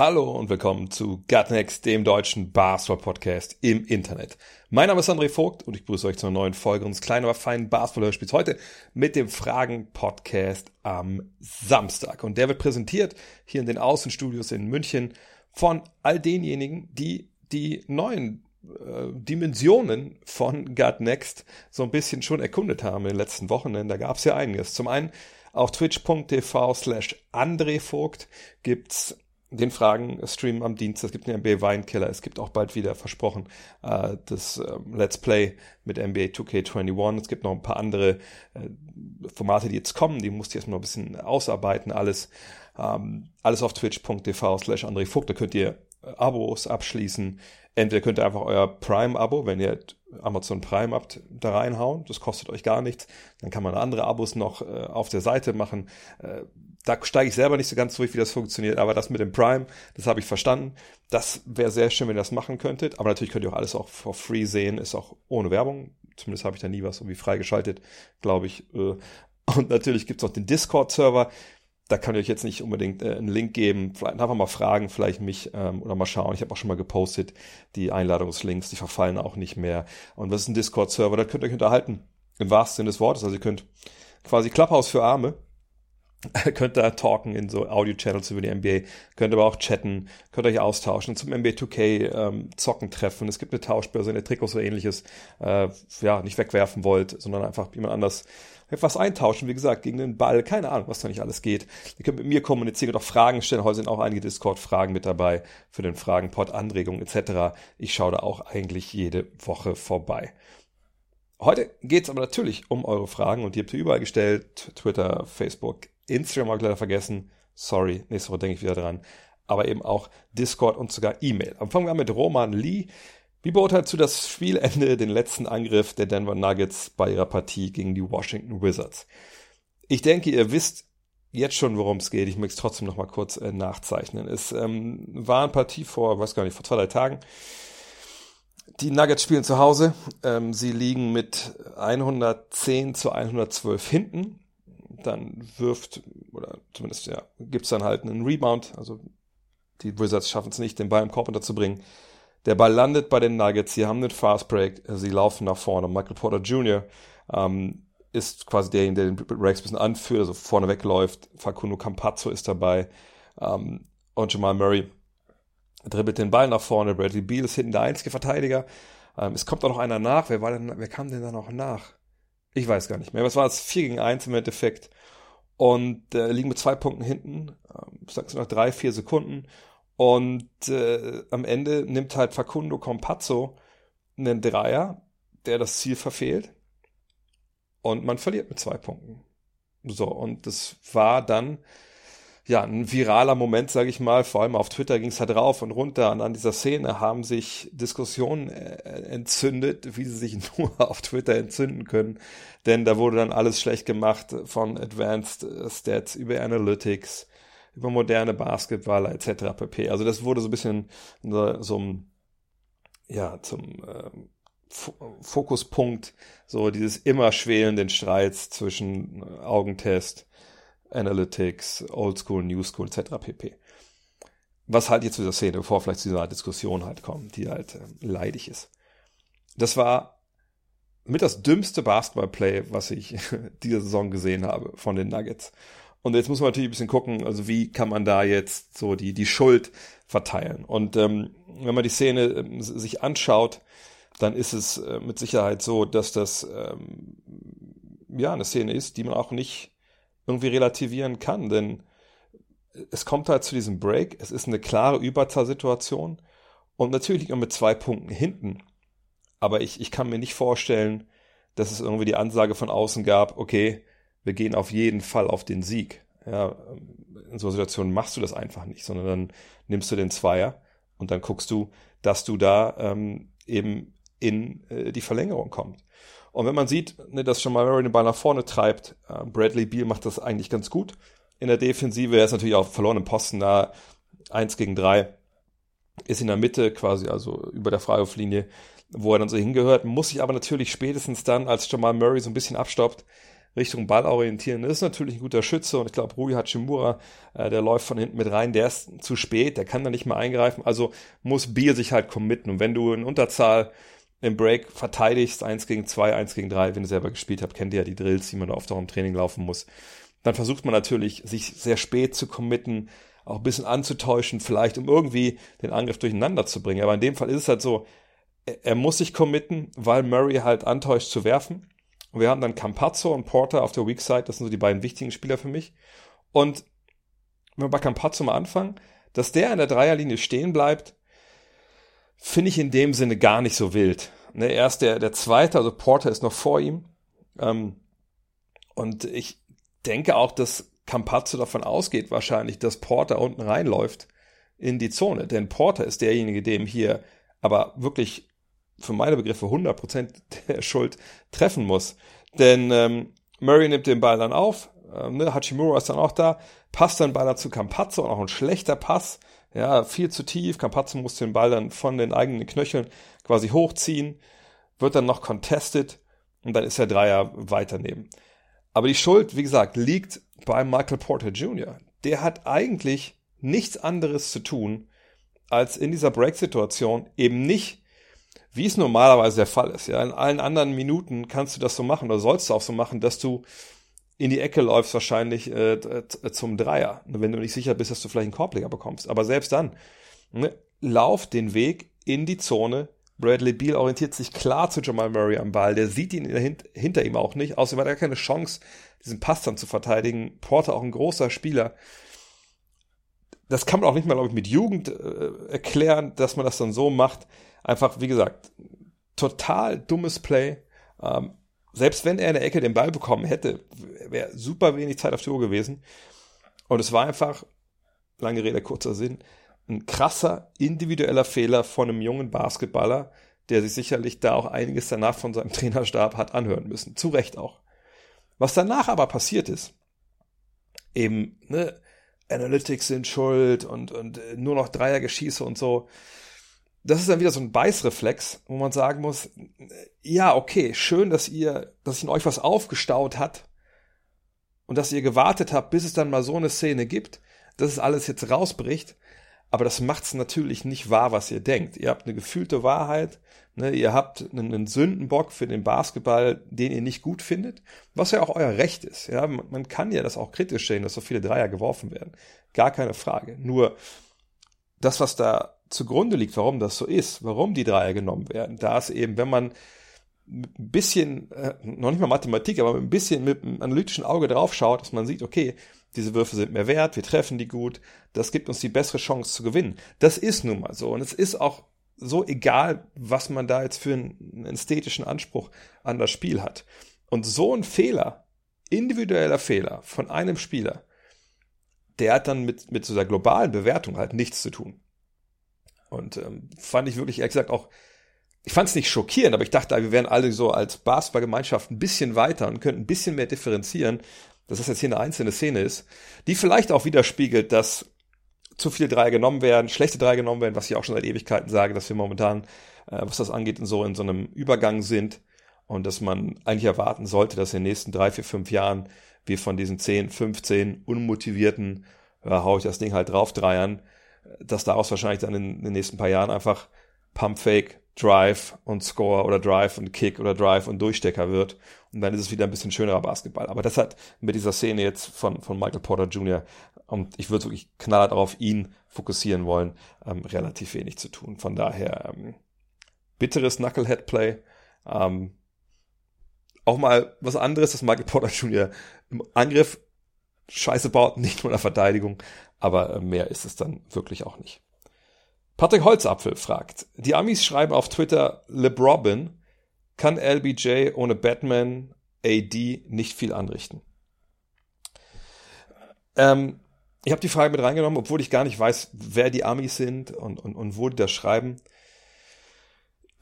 Hallo und willkommen zu Gutnext, dem deutschen Basketball-Podcast im Internet. Mein Name ist André Vogt und ich begrüße euch zu einer neuen Folge unseres kleinen, aber feinen Basketball-Hörspiels heute mit dem Fragen-Podcast am Samstag. Und der wird präsentiert hier in den Außenstudios in München von all denjenigen, die die neuen äh, Dimensionen von Gut Next so ein bisschen schon erkundet haben in den letzten Wochen, denn da gab es ja einiges. Zum einen auf twitch.tv slash André Vogt gibt's den Fragen-Stream am Dienstag. Es gibt den NBA Weinkiller. Es gibt auch bald wieder versprochen äh, das äh, Let's Play mit NBA 2K21. Es gibt noch ein paar andere äh, Formate, die jetzt kommen. Die musst du erstmal ein bisschen ausarbeiten. Alles, ähm, alles auf twitch.tv slash André Vogt. Da könnt ihr äh, Abos abschließen. Entweder könnt ihr einfach euer Prime-Abo, wenn ihr Amazon Prime habt, da reinhauen. Das kostet euch gar nichts. Dann kann man andere Abos noch äh, auf der Seite machen. Äh, da steige ich selber nicht so ganz durch, wie das funktioniert, aber das mit dem Prime, das habe ich verstanden. Das wäre sehr schön, wenn ihr das machen könntet. Aber natürlich könnt ihr auch alles auch for free sehen, ist auch ohne Werbung. Zumindest habe ich da nie was irgendwie freigeschaltet, glaube ich. Äh. Und natürlich gibt es auch den Discord-Server. Da kann ich euch jetzt nicht unbedingt äh, einen Link geben. Vielleicht einfach mal fragen, vielleicht mich ähm, oder mal schauen. Ich habe auch schon mal gepostet, die Einladungslinks, die verfallen auch nicht mehr. Und was ist ein Discord-Server? Da könnt ihr euch unterhalten. Im wahrsten Sinne des Wortes. Also ihr könnt quasi Clubhouse für Arme könnt da talken in so Audio-Channels über die NBA, könnt aber auch chatten, könnt euch austauschen, zum NBA 2K ähm, zocken treffen. Es gibt eine Tauschbörse, eine Trikots oder ähnliches, äh, ja, nicht wegwerfen wollt, sondern einfach jemand anders etwas eintauschen, wie gesagt, gegen den Ball, keine Ahnung, was da nicht alles geht. Ihr könnt mit mir kommunizieren und auch Fragen stellen. Heute sind auch einige Discord-Fragen mit dabei für den Fragenpod, Anregungen etc. Ich schaue da auch eigentlich jede Woche vorbei. Heute geht es aber natürlich um eure Fragen und die habt ihr überall gestellt. Twitter, Facebook, Instagram habe ich leider vergessen. Sorry, nächste Woche denke ich wieder dran. Aber eben auch Discord und sogar E-Mail. Fangen wir an mit Roman Lee. Wie beurteilst du das Spielende, den letzten Angriff der Denver Nuggets bei ihrer Partie gegen die Washington Wizards? Ich denke, ihr wisst jetzt schon, worum es geht. Ich möchte es trotzdem noch mal kurz äh, nachzeichnen. Es ähm, war eine Partie vor, weiß gar nicht, vor zwei, drei Tagen. Die Nuggets spielen zu Hause. Ähm, sie liegen mit 110 zu 112 hinten. Dann wirft, oder zumindest ja, gibt es dann halt einen Rebound. Also die Wizards schaffen es nicht, den Ball im Korb unterzubringen. Der Ball landet bei den Nuggets. Sie haben einen Fast Break. Sie laufen nach vorne. Michael Porter Jr. Ähm, ist quasi derjenige, der den Breaks ein bisschen anführt, also vorne wegläuft. Facundo Campazzo ist dabei. Ähm, und Jamal Murray dribbelt den Ball nach vorne. Bradley Beal ist hinten der einzige Verteidiger. Ähm, es kommt auch noch einer nach. Wer war denn, wer kam denn da noch nach? Ich weiß gar nicht mehr. Was war es? 4 gegen 1 im Endeffekt. Und äh, liegen mit zwei Punkten hinten. Ähm, ich sag's noch drei, vier Sekunden. Und äh, am Ende nimmt halt Facundo Compazzo einen Dreier, der das Ziel verfehlt. Und man verliert mit zwei Punkten. So, und das war dann ja, ein viraler Moment, sage ich mal. Vor allem auf Twitter ging es halt rauf und runter. Und an dieser Szene haben sich Diskussionen äh, entzündet, wie sie sich nur auf Twitter entzünden können. Denn da wurde dann alles schlecht gemacht von Advanced Stats über Analytics, über moderne Basketballer etc. pp. Also das wurde so ein bisschen so, so ja, zum äh, Fokuspunkt so dieses immer schwelenden Streits zwischen Augentest Analytics, Old School, New School etc. pp. Was halt jetzt zu dieser Szene, bevor vielleicht zu dieser Diskussion halt kommt, die halt äh, leidig ist. Das war mit das dümmste Basketball-Play, was ich diese Saison gesehen habe von den Nuggets. Und jetzt muss man natürlich ein bisschen gucken, also wie kann man da jetzt so die, die Schuld verteilen. Und ähm, wenn man die Szene ähm, sich anschaut, dann ist es äh, mit Sicherheit so, dass das ähm, ja eine Szene ist, die man auch nicht irgendwie relativieren kann, denn es kommt halt zu diesem Break, es ist eine klare Überzahlsituation und natürlich liegt man mit zwei Punkten hinten. Aber ich, ich kann mir nicht vorstellen, dass es irgendwie die Ansage von außen gab, okay, wir gehen auf jeden Fall auf den Sieg. Ja, in so einer Situation machst du das einfach nicht, sondern dann nimmst du den Zweier und dann guckst du, dass du da ähm, eben in äh, die Verlängerung kommt. Und wenn man sieht, ne, dass schon mal Murray den Ball nach vorne treibt, äh, Bradley Beal macht das eigentlich ganz gut in der Defensive. Er ist natürlich auch verloren im Posten da, eins gegen drei, ist in der Mitte quasi, also über der Freiwurflinie, wo er dann so hingehört, muss sich aber natürlich spätestens dann, als Jamal Murray so ein bisschen abstoppt, Richtung Ball orientieren. Das ist natürlich ein guter Schütze und ich glaube, Rui Hachimura, äh, der läuft von hinten mit rein, der ist zu spät, der kann da nicht mehr eingreifen, also muss Beal sich halt committen. Und wenn du in Unterzahl im Break verteidigst, eins gegen zwei, eins gegen drei, wenn ihr selber gespielt habt, kennt ihr ja die Drills, die man da oft auch im Training laufen muss. Dann versucht man natürlich, sich sehr spät zu committen, auch ein bisschen anzutäuschen, vielleicht, um irgendwie den Angriff durcheinander zu bringen. Aber in dem Fall ist es halt so, er muss sich committen, weil Murray halt antäuscht zu werfen. Und wir haben dann Campazzo und Porter auf der Weak Side, das sind so die beiden wichtigen Spieler für mich. Und wenn wir bei Campazzo mal anfangen, dass der in der Dreierlinie stehen bleibt, finde ich in dem Sinne gar nicht so wild. Ne, er ist der, der Zweite, also Porter ist noch vor ihm. Ähm, und ich denke auch, dass Campazzo davon ausgeht wahrscheinlich, dass Porter unten reinläuft in die Zone. Denn Porter ist derjenige, dem hier aber wirklich für meine Begriffe 100% der Schuld treffen muss. Denn ähm, Murray nimmt den Ball dann auf, ähm, ne, Hachimura ist dann auch da, passt dann Ball zu Campazzo und auch ein schlechter Pass, ja, viel zu tief. Campazzo muss den Ball dann von den eigenen Knöcheln quasi hochziehen, wird dann noch contested und dann ist der Dreier weiter neben. Aber die Schuld, wie gesagt, liegt bei Michael Porter Jr. Der hat eigentlich nichts anderes zu tun, als in dieser Break-Situation eben nicht, wie es normalerweise der Fall ist. Ja, in allen anderen Minuten kannst du das so machen oder sollst du auch so machen, dass du in die Ecke läufst wahrscheinlich äh, zum Dreier, wenn du nicht sicher bist, dass du vielleicht einen Korbleger bekommst. Aber selbst dann, ne, lauf den Weg in die Zone. Bradley Beal orientiert sich klar zu Jamal Murray am Ball. Der sieht ihn hint hinter ihm auch nicht. Außerdem hat er keine Chance, diesen Pass dann zu verteidigen. Porter auch ein großer Spieler. Das kann man auch nicht mal, glaube ich, mit Jugend äh, erklären, dass man das dann so macht. Einfach, wie gesagt, total dummes Play. Ähm, selbst wenn er in der Ecke den Ball bekommen hätte, wäre super wenig Zeit auf Uhr gewesen. Und es war einfach, lange Rede, kurzer Sinn, ein krasser individueller Fehler von einem jungen Basketballer, der sich sicherlich da auch einiges danach von seinem Trainerstab hat anhören müssen. Zu Recht auch. Was danach aber passiert ist, eben, ne, Analytics sind schuld und, und nur noch Dreiergeschieße und so das ist dann wieder so ein Beißreflex, wo man sagen muss, ja, okay, schön, dass ihr, dass sich in euch was aufgestaut hat und dass ihr gewartet habt, bis es dann mal so eine Szene gibt, dass es alles jetzt rausbricht. Aber das macht's natürlich nicht wahr, was ihr denkt. Ihr habt eine gefühlte Wahrheit, ne, ihr habt einen, Sündenbock für den Basketball, den ihr nicht gut findet, was ja auch euer Recht ist. Ja, man kann ja das auch kritisch sehen, dass so viele Dreier geworfen werden. Gar keine Frage. Nur das, was da zugrunde liegt, warum das so ist, warum die Dreier genommen werden, da ist eben, wenn man ein bisschen, äh, noch nicht mal Mathematik, aber ein bisschen mit einem analytischen Auge drauf schaut, dass man sieht, okay, diese Würfe sind mehr wert, wir treffen die gut, das gibt uns die bessere Chance zu gewinnen. Das ist nun mal so. Und es ist auch so egal, was man da jetzt für einen ästhetischen Anspruch an das Spiel hat. Und so ein Fehler, individueller Fehler von einem Spieler, der hat dann mit, mit so der globalen Bewertung halt nichts zu tun. Und ähm, fand ich wirklich, ehrlich gesagt, auch, ich fand es nicht schockierend, aber ich dachte, wir wären alle so als Basketballgemeinschaft ein bisschen weiter und könnten ein bisschen mehr differenzieren, dass das jetzt hier eine einzelne Szene ist, die vielleicht auch widerspiegelt, dass zu viele Dreier genommen werden, schlechte Dreier genommen werden, was ich auch schon seit Ewigkeiten sage, dass wir momentan, äh, was das angeht, in so, in so einem Übergang sind und dass man eigentlich erwarten sollte, dass in den nächsten drei, vier, fünf Jahren wir von diesen 10, 15 unmotivierten, ja, hau ich das Ding halt drauf, Dreiern, dass daraus wahrscheinlich dann in, den nächsten paar Jahren einfach Pump Fake, Drive und Score oder Drive und Kick oder Drive und Durchstecker wird. Und dann ist es wieder ein bisschen schönerer Basketball. Aber das hat mit dieser Szene jetzt von, von Michael Porter Jr. und ich würde wirklich knallhart auf ihn fokussieren wollen, ähm, relativ wenig zu tun. Von daher ähm, bitteres Knucklehead-Play. Ähm, auch mal was anderes, dass Michael Porter Jr. im Angriff Scheiße baut, nicht nur in der Verteidigung, aber äh, mehr ist es dann wirklich auch nicht. Patrick Holzapfel fragt, die Amis schreiben auf Twitter LeBrobin, kann LBJ ohne Batman AD nicht viel anrichten? Ähm, ich habe die Frage mit reingenommen, obwohl ich gar nicht weiß, wer die Amis sind und, und, und wo die das schreiben.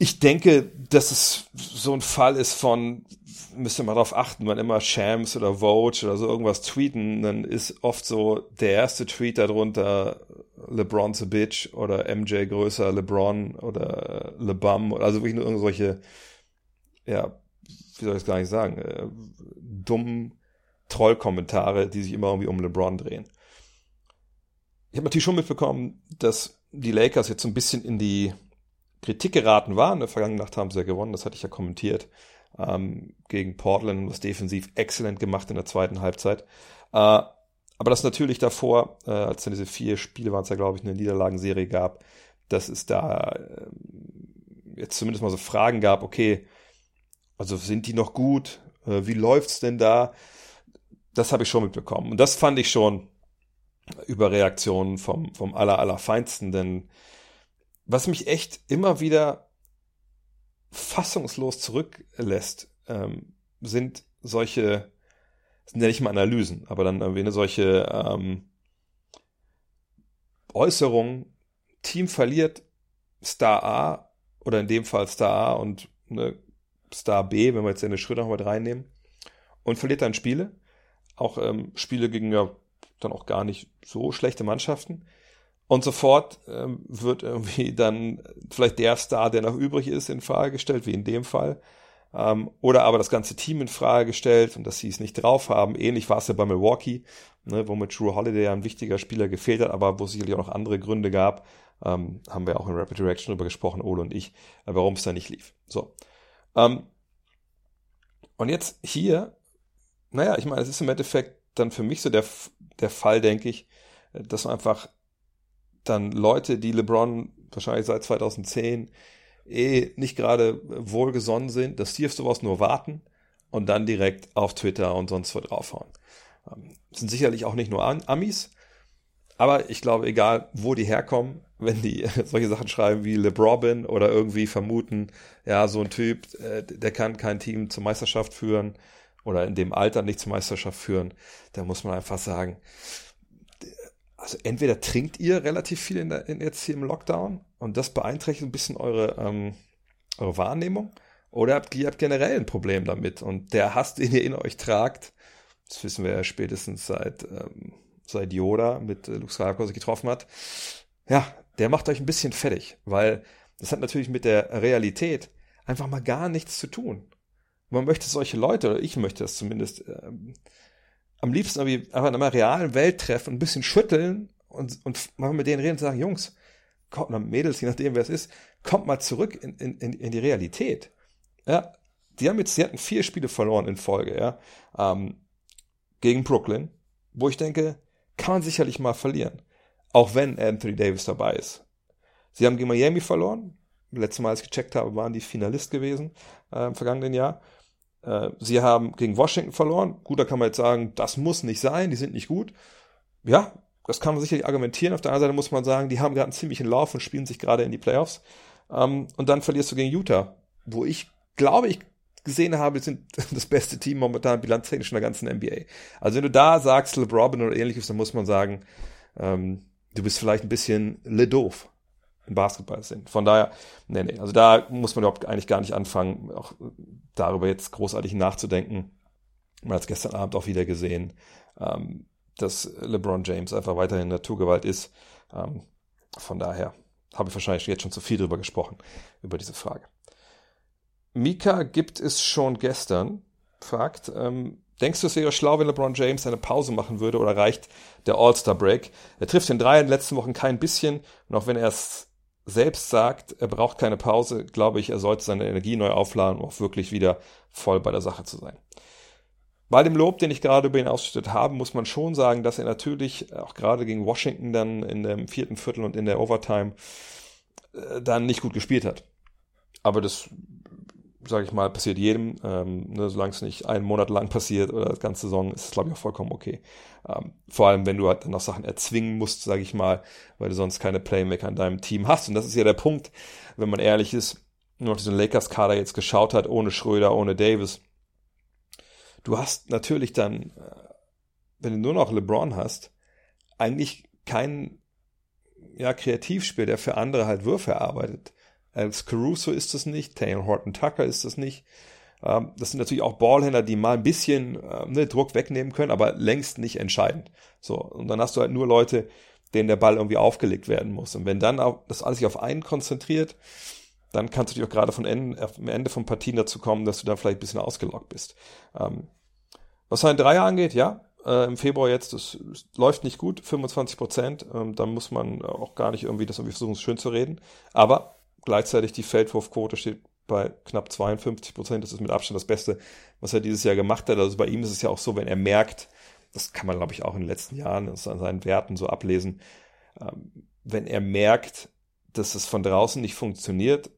Ich denke, dass es so ein Fall ist von, müsste man darauf achten, wenn immer Shams oder Vogue oder so irgendwas tweeten, dann ist oft so der erste Tweet darunter LeBron's a bitch oder MJ größer LeBron oder LeBum, also wirklich nur irgendwelche, ja, wie soll ich es gar nicht sagen, äh, dummen Trollkommentare, die sich immer irgendwie um LeBron drehen. Ich habe natürlich schon mitbekommen, dass die Lakers jetzt so ein bisschen in die Kritik geraten waren. In der vergangenen Nacht haben sie ja gewonnen, das hatte ich ja kommentiert. Ähm, gegen Portland, was defensiv exzellent gemacht in der zweiten Halbzeit. Äh, aber das natürlich davor, äh, als dann diese vier Spiele waren es ja, glaube ich, eine Niederlagenserie gab, dass es da äh, jetzt zumindest mal so Fragen gab, okay, also sind die noch gut? Äh, wie läuft's denn da? Das habe ich schon mitbekommen. Und das fand ich schon Überreaktionen vom, vom aller, allerfeinsten, denn was mich echt immer wieder fassungslos zurücklässt, ähm, sind solche, sind ja nicht mal Analysen, aber dann eine solche ähm, Äußerung, Team verliert Star A oder in dem Fall Star A und eine Star B, wenn wir jetzt eine Schröder noch mit reinnehmen, und verliert dann Spiele, auch ähm, Spiele gegen ja dann auch gar nicht so schlechte Mannschaften. Und sofort ähm, wird irgendwie dann vielleicht der Star, der noch übrig ist, in Frage gestellt, wie in dem Fall. Ähm, oder aber das ganze Team in Frage gestellt und dass sie es nicht drauf haben. Ähnlich war es ja bei Milwaukee, ne, wo mit Drew Holiday ein wichtiger Spieler gefehlt hat, aber wo es sicherlich auch noch andere Gründe gab. Ähm, haben wir auch in Rapid Reaction darüber gesprochen, Ole und ich, äh, warum es da nicht lief. So. Ähm, und jetzt hier, naja, ich meine, es ist im Endeffekt dann für mich so der, der Fall, denke ich, dass man einfach dann Leute, die LeBron wahrscheinlich seit 2010 eh nicht gerade wohlgesonnen sind, dass die auf sowas nur warten und dann direkt auf Twitter und sonst wo draufhauen. Ähm, sind sicherlich auch nicht nur Amis, aber ich glaube, egal wo die herkommen, wenn die solche Sachen schreiben wie LeBron oder irgendwie vermuten, ja, so ein Typ, äh, der kann kein Team zur Meisterschaft führen oder in dem Alter nicht zur Meisterschaft führen, dann muss man einfach sagen, also entweder trinkt ihr relativ viel in der, in jetzt hier im Lockdown und das beeinträchtigt ein bisschen eure, ähm, eure Wahrnehmung oder habt ihr habt generell ein Problem damit und der Hass, den ihr in euch tragt, das wissen wir ja spätestens seit, ähm, seit Yoda mit äh, Luke Skywalker sich getroffen hat, ja, der macht euch ein bisschen fertig, weil das hat natürlich mit der Realität einfach mal gar nichts zu tun. Man möchte solche Leute, oder ich möchte das zumindest, ähm, am liebsten irgendwie einfach in einer realen Welt treffen, ein bisschen schütteln und, und mal mit denen reden und sagen, Jungs, kommt mal Mädels, je nachdem wer es ist, kommt mal zurück in, in, in die Realität. Ja, die haben jetzt, sie hatten vier Spiele verloren in Folge, ja, ähm, gegen Brooklyn, wo ich denke, kann man sicherlich mal verlieren. Auch wenn Anthony Davis dabei ist. Sie haben gegen Miami verloren. Letztes Mal, als ich gecheckt habe, waren die Finalist gewesen äh, im vergangenen Jahr. Äh, sie haben gegen Washington verloren. Gut, da kann man jetzt sagen, das muss nicht sein, die sind nicht gut. Ja, das kann man sicherlich argumentieren. Auf der anderen Seite muss man sagen, die haben gerade einen ziemlichen Lauf und spielen sich gerade in die Playoffs. Ähm, und dann verlierst du gegen Utah, wo ich glaube, ich gesehen habe, sind das beste Team momentan bilanztechnisch in der ganzen NBA. Also wenn du da sagst, LeBron oder ähnliches, dann muss man sagen, ähm, du bist vielleicht ein bisschen le doof im Basketball sind. Von daher, nee, nee, also da muss man überhaupt eigentlich gar nicht anfangen, auch darüber jetzt großartig nachzudenken. Man hat es gestern Abend auch wieder gesehen, ähm, dass LeBron James einfach weiterhin Naturgewalt ist. Ähm, von daher habe ich wahrscheinlich jetzt schon zu viel drüber gesprochen, über diese Frage. Mika gibt es schon gestern, fragt, ähm, denkst du, es wäre schlau, wenn LeBron James eine Pause machen würde oder reicht der All-Star-Break? Er trifft den Dreier in den letzten Wochen kein bisschen und auch wenn er es selbst sagt, er braucht keine Pause, glaube ich, er sollte seine Energie neu aufladen, um auch wirklich wieder voll bei der Sache zu sein. Bei dem Lob, den ich gerade über ihn ausgestattet habe, muss man schon sagen, dass er natürlich auch gerade gegen Washington dann in dem vierten Viertel und in der Overtime äh, dann nicht gut gespielt hat. Aber das sage ich mal, passiert jedem. Ähm, ne, solange es nicht einen Monat lang passiert oder das ganze Saison, ist es, glaube ich, auch vollkommen okay. Ähm, vor allem, wenn du halt dann noch Sachen erzwingen musst, sage ich mal, weil du sonst keine Playmaker in deinem Team hast. Und das ist ja der Punkt, wenn man ehrlich ist, nur noch diesen Lakers-Kader jetzt geschaut hat, ohne Schröder, ohne Davis. Du hast natürlich dann, äh, wenn du nur noch LeBron hast, eigentlich keinen ja, Kreativspiel, der für andere halt Würfe erarbeitet. Alex Caruso ist es nicht, Taylor Horton Tucker ist es nicht. Ähm, das sind natürlich auch Ballhändler, die mal ein bisschen äh, ne, Druck wegnehmen können, aber längst nicht entscheidend. So, und dann hast du halt nur Leute, denen der Ball irgendwie aufgelegt werden muss. Und wenn dann auch das alles sich auf einen konzentriert, dann kannst du dich auch gerade von Ende, am Ende von Partien dazu kommen, dass du dann vielleicht ein bisschen ausgelockt bist. Ähm, was sein Dreier angeht, ja, äh, im Februar jetzt, das, das, läuft nicht gut, 25 Prozent, ähm, da muss man auch gar nicht irgendwie das irgendwie versuchen, schön zu reden. Aber gleichzeitig die Feldwurfquote steht bei knapp 52 Prozent. Das ist mit Abstand das Beste, was er dieses Jahr gemacht hat. Also bei ihm ist es ja auch so, wenn er merkt, das kann man glaube ich auch in den letzten Jahren an seinen Werten so ablesen, ähm, wenn er merkt, dass es von draußen nicht funktioniert,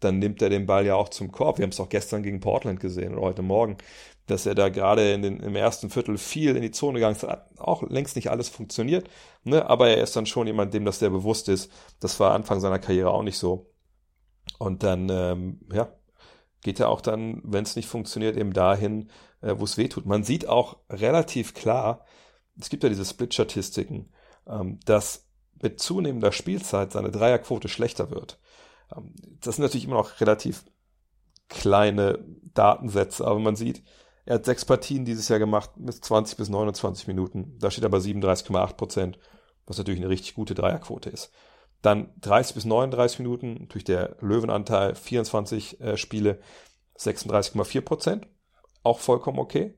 dann nimmt er den Ball ja auch zum Korb. Wir haben es auch gestern gegen Portland gesehen oder heute Morgen, dass er da gerade in den, im ersten Viertel viel in die Zone gegangen ist. Hat auch längst nicht alles funktioniert, ne? aber er ist dann schon jemand, dem das sehr bewusst ist. Das war Anfang seiner Karriere auch nicht so. Und dann, ähm, ja, geht er auch dann, wenn es nicht funktioniert, eben dahin, äh, wo es weh tut. Man sieht auch relativ klar, es gibt ja diese Split-Statistiken, ähm, dass mit zunehmender Spielzeit seine Dreierquote schlechter wird. Ähm, das sind natürlich immer noch relativ kleine Datensätze, aber man sieht, er hat sechs Partien dieses Jahr gemacht mit 20 bis 29 Minuten. Da steht aber 37,8 Prozent, was natürlich eine richtig gute Dreierquote ist. Dann 30 bis 39 Minuten durch der Löwenanteil 24 äh, Spiele 36,4 Prozent. Auch vollkommen okay.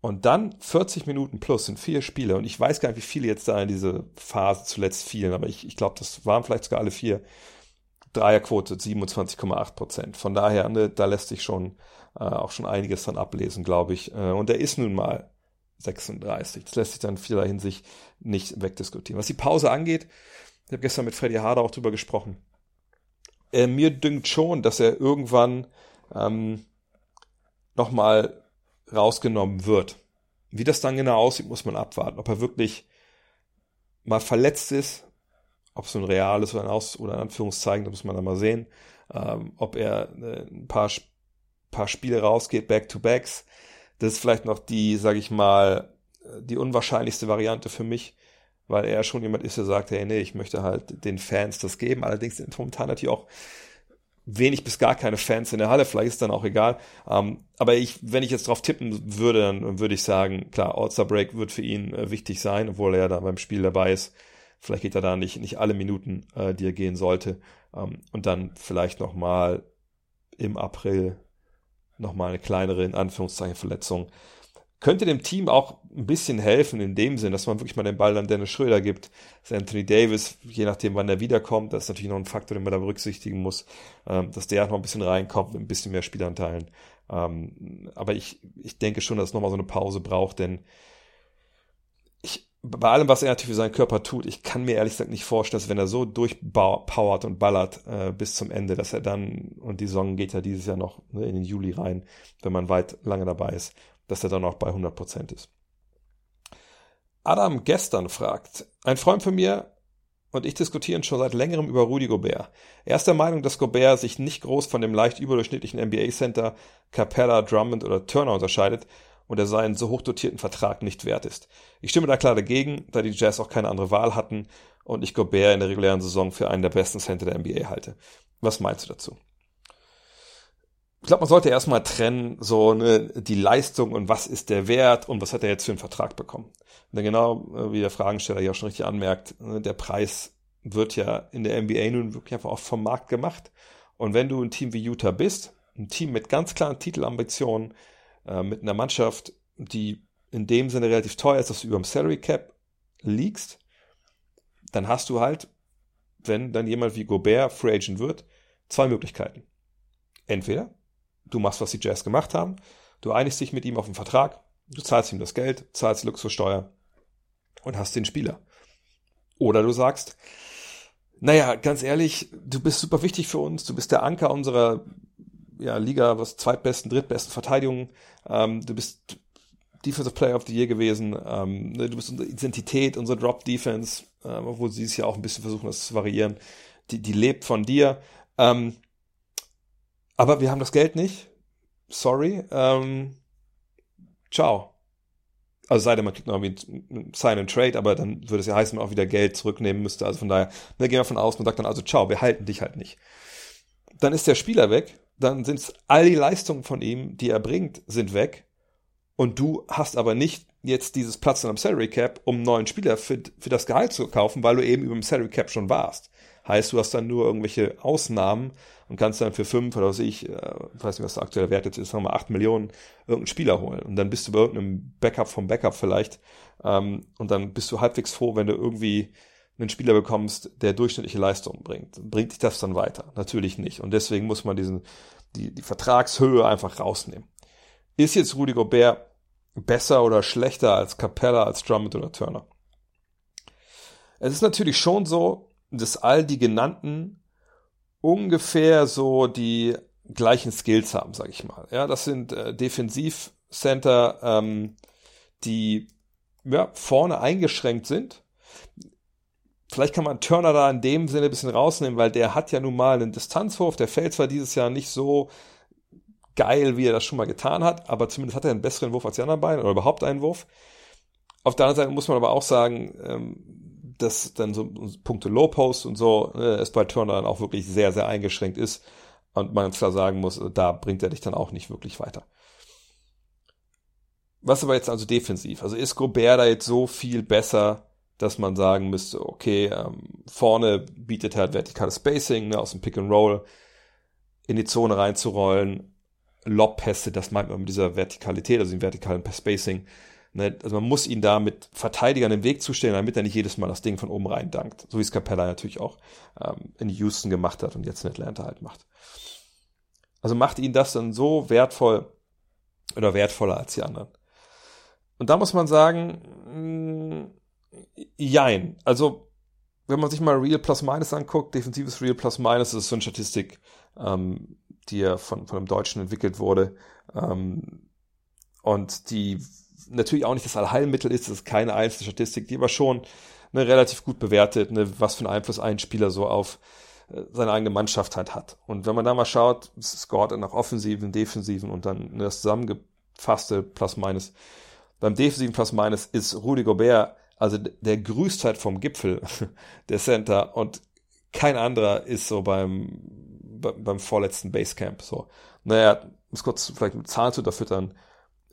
Und dann 40 Minuten plus sind vier Spiele. Und ich weiß gar nicht, wie viele jetzt da in diese Phase zuletzt fielen, aber ich, ich glaube, das waren vielleicht sogar alle vier. Dreierquote 27,8 Prozent. Von daher, ne, da lässt sich schon äh, auch schon einiges dann ablesen, glaube ich. Äh, und er ist nun mal 36. Das lässt sich dann vieler Hinsicht nicht wegdiskutieren. Was die Pause angeht, ich habe gestern mit Freddy Harder auch drüber gesprochen. Äh, mir dünkt schon, dass er irgendwann ähm, nochmal rausgenommen wird. Wie das dann genau aussieht, muss man abwarten. Ob er wirklich mal verletzt ist, ob es ein reales oder ein Aus- oder ein Anführungszeichen, das muss man dann mal sehen. Ähm, ob er äh, ein paar, paar Spiele rausgeht, Back-to-Backs. Das ist vielleicht noch die, sage ich mal, die unwahrscheinlichste Variante für mich weil er schon jemand ist, der sagt, hey, nee, ich möchte halt den Fans das geben. Allerdings sind momentan natürlich auch wenig bis gar keine Fans in der Halle, vielleicht ist dann auch egal. Ähm, aber ich, wenn ich jetzt drauf tippen würde, dann würde ich sagen, klar, All-Star Break wird für ihn äh, wichtig sein, obwohl er ja da beim Spiel dabei ist. Vielleicht geht er da nicht, nicht alle Minuten, äh, die er gehen sollte. Ähm, und dann vielleicht nochmal im April nochmal eine kleinere, in Anführungszeichen, Verletzung könnte dem Team auch ein bisschen helfen in dem Sinn, dass man wirklich mal den Ball an Dennis Schröder gibt. dass Anthony Davis, je nachdem wann er wiederkommt, das ist natürlich noch ein Faktor, den man da berücksichtigen muss, ähm, dass der noch ein bisschen reinkommt mit ein bisschen mehr Spielanteilen. Ähm, aber ich, ich denke schon, dass es nochmal so eine Pause braucht, denn ich, bei allem, was er natürlich für seinen Körper tut, ich kann mir ehrlich gesagt nicht vorstellen, dass wenn er so durchpowert und ballert äh, bis zum Ende, dass er dann, und die Saison geht ja dieses Jahr noch ne, in den Juli rein, wenn man weit lange dabei ist, dass er dann auch bei 100% ist. Adam gestern fragt, ein Freund von mir und ich diskutieren schon seit längerem über Rudy Gobert. Er ist der Meinung, dass Gobert sich nicht groß von dem leicht überdurchschnittlichen NBA-Center Capella, Drummond oder Turner unterscheidet und er seinen so hochdotierten Vertrag nicht wert ist. Ich stimme da klar dagegen, da die Jazz auch keine andere Wahl hatten und ich Gobert in der regulären Saison für einen der besten Center der NBA halte. Was meinst du dazu? Ich glaube, man sollte erstmal trennen, so ne, die Leistung und was ist der Wert und was hat er jetzt für einen Vertrag bekommen. Denn genau äh, wie der Fragensteller ja auch schon richtig anmerkt, ne, der Preis wird ja in der NBA nun wirklich einfach auch vom Markt gemacht. Und wenn du ein Team wie Utah bist, ein Team mit ganz klaren Titelambitionen, äh, mit einer Mannschaft, die in dem Sinne relativ teuer ist, dass du über dem Salary Cap liegst, dann hast du halt, wenn dann jemand wie Gobert Free Agent wird, zwei Möglichkeiten. Entweder du machst, was die Jazz gemacht haben, du einigst dich mit ihm auf einen Vertrag, du zahlst ihm das Geld, zahlst Luxussteuer und hast den Spieler. Oder du sagst, naja, ganz ehrlich, du bist super wichtig für uns, du bist der Anker unserer ja, Liga, was zweitbesten, drittbesten Verteidigung, ähm, du bist Defensive Player of the Year gewesen, ähm, ne, du bist unsere Identität, unsere Drop Defense, äh, obwohl sie es ja auch ein bisschen versuchen, das zu variieren, die, die lebt von dir. Ähm, aber wir haben das Geld nicht. Sorry. Ähm, ciao. Also sei denn, man kriegt noch irgendwie ein Sign and Trade, aber dann würde es ja heißen, man auch wieder Geld zurücknehmen müsste. Also von daher, wir gehen wir von aus, man sagt dann also, ciao, wir halten dich halt nicht. dann ist der Spieler weg, dann sind all die Leistungen von ihm, die er bringt, sind weg. Und du hast aber nicht jetzt dieses Platz in einem Salary Cap, um einen neuen Spieler für, für das Gehalt zu kaufen, weil du eben über dem Salary Cap schon warst. Heißt, du hast dann nur irgendwelche Ausnahmen und kannst dann für fünf oder was ich, äh, weiß nicht, was der aktuelle Wert jetzt ist, sagen wir acht Millionen irgendeinen Spieler holen. Und dann bist du bei irgendeinem Backup vom Backup vielleicht. Ähm, und dann bist du halbwegs froh, wenn du irgendwie einen Spieler bekommst, der durchschnittliche Leistungen bringt. Bringt dich das dann weiter? Natürlich nicht. Und deswegen muss man diesen, die, die Vertragshöhe einfach rausnehmen. Ist jetzt Rudy Gobert besser oder schlechter als Capella, als Drummond oder Turner? Es ist natürlich schon so, dass all die genannten ungefähr so die gleichen Skills haben, sag ich mal. Ja, das sind äh, Defensivcenter, ähm, die ja, vorne eingeschränkt sind. Vielleicht kann man Turner da in dem Sinne ein bisschen rausnehmen, weil der hat ja nun mal einen Distanzwurf. Der fällt zwar dieses Jahr nicht so geil, wie er das schon mal getan hat, aber zumindest hat er einen besseren Wurf als die anderen beiden oder überhaupt einen Wurf. Auf der anderen Seite muss man aber auch sagen, ähm, dass dann so Punkte Low Post und so äh, es bei Turner dann auch wirklich sehr, sehr eingeschränkt ist und man klar sagen muss, da bringt er dich dann auch nicht wirklich weiter. Was aber jetzt also defensiv? Also ist Gobert da jetzt so viel besser, dass man sagen müsste, okay, ähm, vorne bietet halt vertikales Spacing, ne, aus dem Pick and Roll in die Zone reinzurollen, Lobpässe, das meint man mit dieser Vertikalität, also dem vertikalen Spacing. Ne? Also man muss ihn da mit Verteidigern im Weg zustellen, damit er nicht jedes Mal das Ding von oben rein dankt. So wie es Capella natürlich auch ähm, in Houston gemacht hat und jetzt in Atlanta halt macht. Also macht ihn das dann so wertvoll oder wertvoller als die anderen. Und da muss man sagen, mh, mm, jein. Also wenn man sich mal Real Plus Minus anguckt, defensives Real Plus Minus, das ist so eine Statistik, ähm, die ja von, von einem Deutschen entwickelt wurde. Ähm, und die natürlich auch nicht das Allheilmittel ist, das ist keine einzelne Statistik, die aber schon ne, relativ gut bewertet, ne, was für einen Einfluss ein Spieler so auf äh, seine eigene Mannschaft halt hat. Und wenn man da mal schaut, scoret er nach offensiven, defensiven und dann ne, das zusammengefasste Plus-Minus. Beim defensiven Plus-Minus ist Rudy Gobert also der grüßt halt vom Gipfel der Center und kein anderer ist so beim beim vorletzten Basecamp. So, naja, muss kurz vielleicht mit Zahlen zu unterfüttern.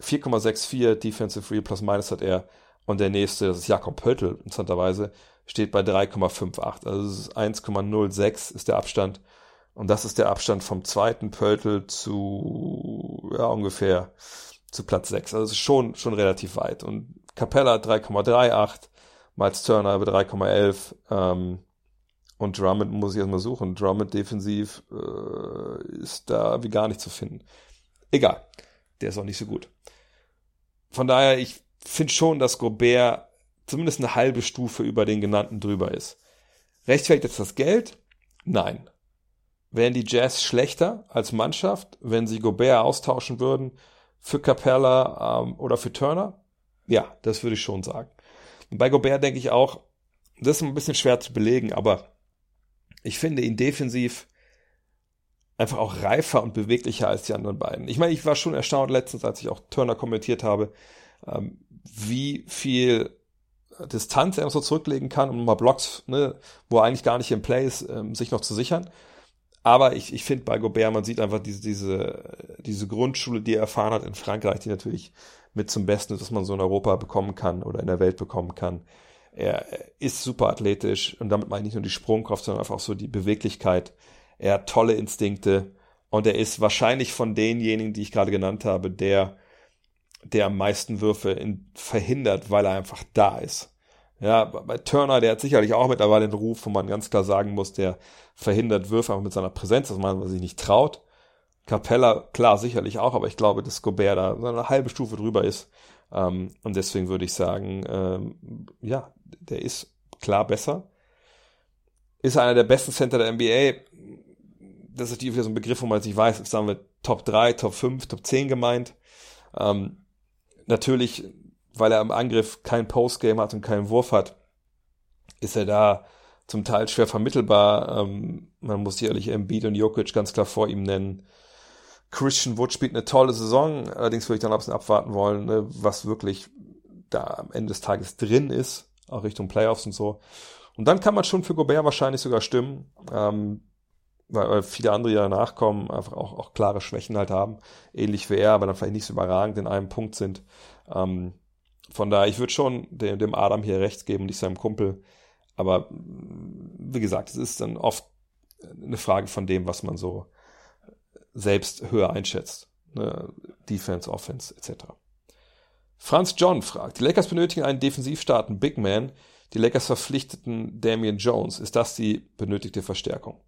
4,64 Defensive Real plus minus hat er und der nächste, das ist Jakob Pöltl, interessanterweise, steht bei 3,58. Also 1,06 ist der Abstand. Und das ist der Abstand vom zweiten Pöltl zu, ja, ungefähr zu Platz 6. Also schon, schon relativ weit. Und Capella 3,38, Miles Turner über 3,11, ähm, und Drummond muss ich erstmal suchen. Drummond defensiv äh, ist da wie gar nicht zu finden. Egal, der ist auch nicht so gut. Von daher, ich finde schon, dass Gobert zumindest eine halbe Stufe über den genannten drüber ist. Rechtfertigt jetzt das Geld? Nein. Wären die Jazz schlechter als Mannschaft, wenn sie Gobert austauschen würden für Capella ähm, oder für Turner? Ja, das würde ich schon sagen. Und bei Gobert denke ich auch, das ist ein bisschen schwer zu belegen, aber ich finde ihn defensiv einfach auch reifer und beweglicher als die anderen beiden. Ich meine, ich war schon erstaunt letztens, als ich auch Turner kommentiert habe, ähm, wie viel Distanz er noch so zurücklegen kann, um mal Blocks, ne, wo er eigentlich gar nicht im Play ist, ähm, sich noch zu sichern. Aber ich, ich finde bei Gobert, man sieht einfach diese, diese, diese Grundschule, die er erfahren hat in Frankreich, die natürlich mit zum Besten ist, was man so in Europa bekommen kann oder in der Welt bekommen kann. Er ist super athletisch und damit meine ich nicht nur die Sprungkraft, sondern einfach auch so die Beweglichkeit. Er hat tolle Instinkte und er ist wahrscheinlich von denjenigen, die ich gerade genannt habe, der, der am meisten Würfe in, verhindert, weil er einfach da ist. Ja, bei Turner, der hat sicherlich auch mittlerweile einen Ruf, wo man ganz klar sagen muss, der verhindert Würfe einfach mit seiner Präsenz, dass man sich nicht traut. Capella, klar, sicherlich auch, aber ich glaube, dass Gobert da eine halbe Stufe drüber ist. Ähm, und deswegen würde ich sagen, ähm, ja, der ist klar besser. Ist einer der besten Center der NBA. Das ist wieder so ein Begriff, wo man jetzt nicht weiß, ist wir Top 3, Top 5, Top 10 gemeint. Ähm, natürlich, weil er im Angriff kein Postgame hat und keinen Wurf hat, ist er da zum Teil schwer vermittelbar. Ähm, man muss sicherlich Embiid und Jokic ganz klar vor ihm nennen. Christian Wood spielt eine tolle Saison, allerdings würde ich dann ein bisschen abwarten wollen, ne, was wirklich da am Ende des Tages drin ist, auch Richtung Playoffs und so. Und dann kann man schon für Gobert wahrscheinlich sogar stimmen. Ähm, weil, viele andere, die danach kommen, einfach auch, auch klare Schwächen halt haben, ähnlich wie er, aber dann vielleicht nicht so überragend in einem Punkt sind. Ähm, von daher, ich würde schon dem, dem Adam hier rechts geben, nicht seinem Kumpel. Aber wie gesagt, es ist dann oft eine Frage von dem, was man so selbst höher einschätzt. Ne? Defense, Offense etc. Franz John fragt, die Lakers benötigen einen defensiv starken Big Man. Die Lakers verpflichteten Damian Jones. Ist das die benötigte Verstärkung?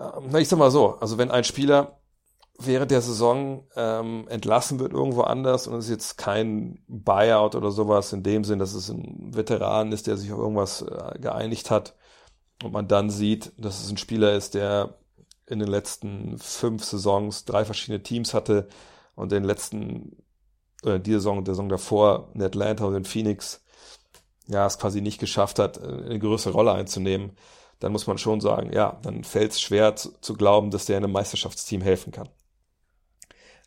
Ähm, na, ich sag mal so, also wenn ein Spieler während der Saison ähm, entlassen wird irgendwo anders und es ist jetzt kein Buyout oder sowas in dem Sinn, dass es ein Veteran ist, der sich auf irgendwas äh, geeinigt hat und man dann sieht, dass es ein Spieler ist, der in den letzten fünf Saisons drei verschiedene Teams hatte und den letzten, oder die Saison, der Saison davor in Atlanta und in Phoenix, ja, es quasi nicht geschafft hat, äh, eine größere Rolle einzunehmen, dann muss man schon sagen, ja, dann fällt es schwer zu, zu glauben, dass der einem Meisterschaftsteam helfen kann.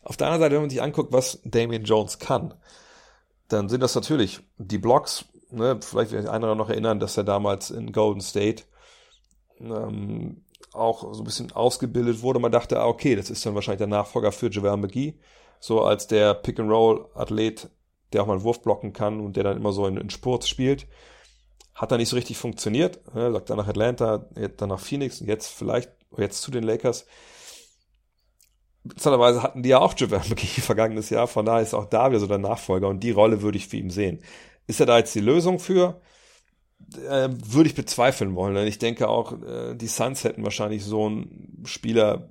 Auf der anderen Seite, wenn man sich anguckt, was Damian Jones kann, dann sind das natürlich die Blocks, ne, vielleicht wird sich einer noch erinnern, dass er damals in Golden State ähm, auch so ein bisschen ausgebildet wurde. Man dachte, ah, okay, das ist dann wahrscheinlich der Nachfolger für JaVale McGee, so als der Pick-and-Roll-Athlet, der auch mal einen Wurf blocken kann und der dann immer so in, in Spurts spielt. Hat da nicht so richtig funktioniert. Ne, sagt dann nach Atlanta, dann nach Phoenix und jetzt vielleicht, jetzt zu den Lakers. Interessanterweise hatten die ja auch JaVale McGee vergangenes Jahr, von daher ist auch da wieder so der Nachfolger und die Rolle würde ich für ihn sehen. Ist er da jetzt die Lösung für? Äh, würde ich bezweifeln wollen. Denn ich denke auch, äh, die Suns hätten wahrscheinlich so einen Spieler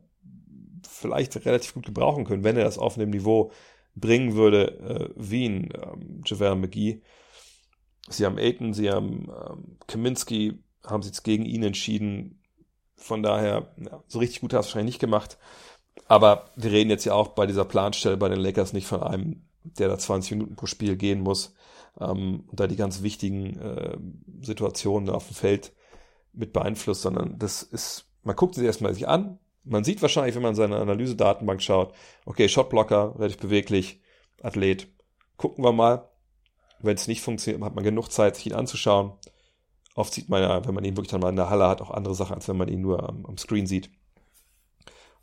vielleicht relativ gut gebrauchen können, wenn er das auf einem Niveau bringen würde, äh, wie ein ähm, JaVale McGee. Sie haben Aiton, sie haben ähm, Kaminski, haben sich jetzt gegen ihn entschieden. Von daher, ja, so richtig gut hat es wahrscheinlich nicht gemacht. Aber wir reden jetzt ja auch bei dieser Planstelle bei den Lakers nicht von einem, der da 20 Minuten pro Spiel gehen muss ähm, und da die ganz wichtigen äh, Situationen auf dem Feld mit beeinflusst, sondern das ist, man guckt sie erstmal sich an, man sieht wahrscheinlich, wenn man seine Analyse-Datenbank schaut, okay, Shotblocker, relativ beweglich, Athlet, gucken wir mal. Wenn es nicht funktioniert, hat man genug Zeit, sich ihn anzuschauen. Oft sieht man ja, wenn man ihn wirklich dann mal in der Halle hat, auch andere Sachen, als wenn man ihn nur am, am Screen sieht.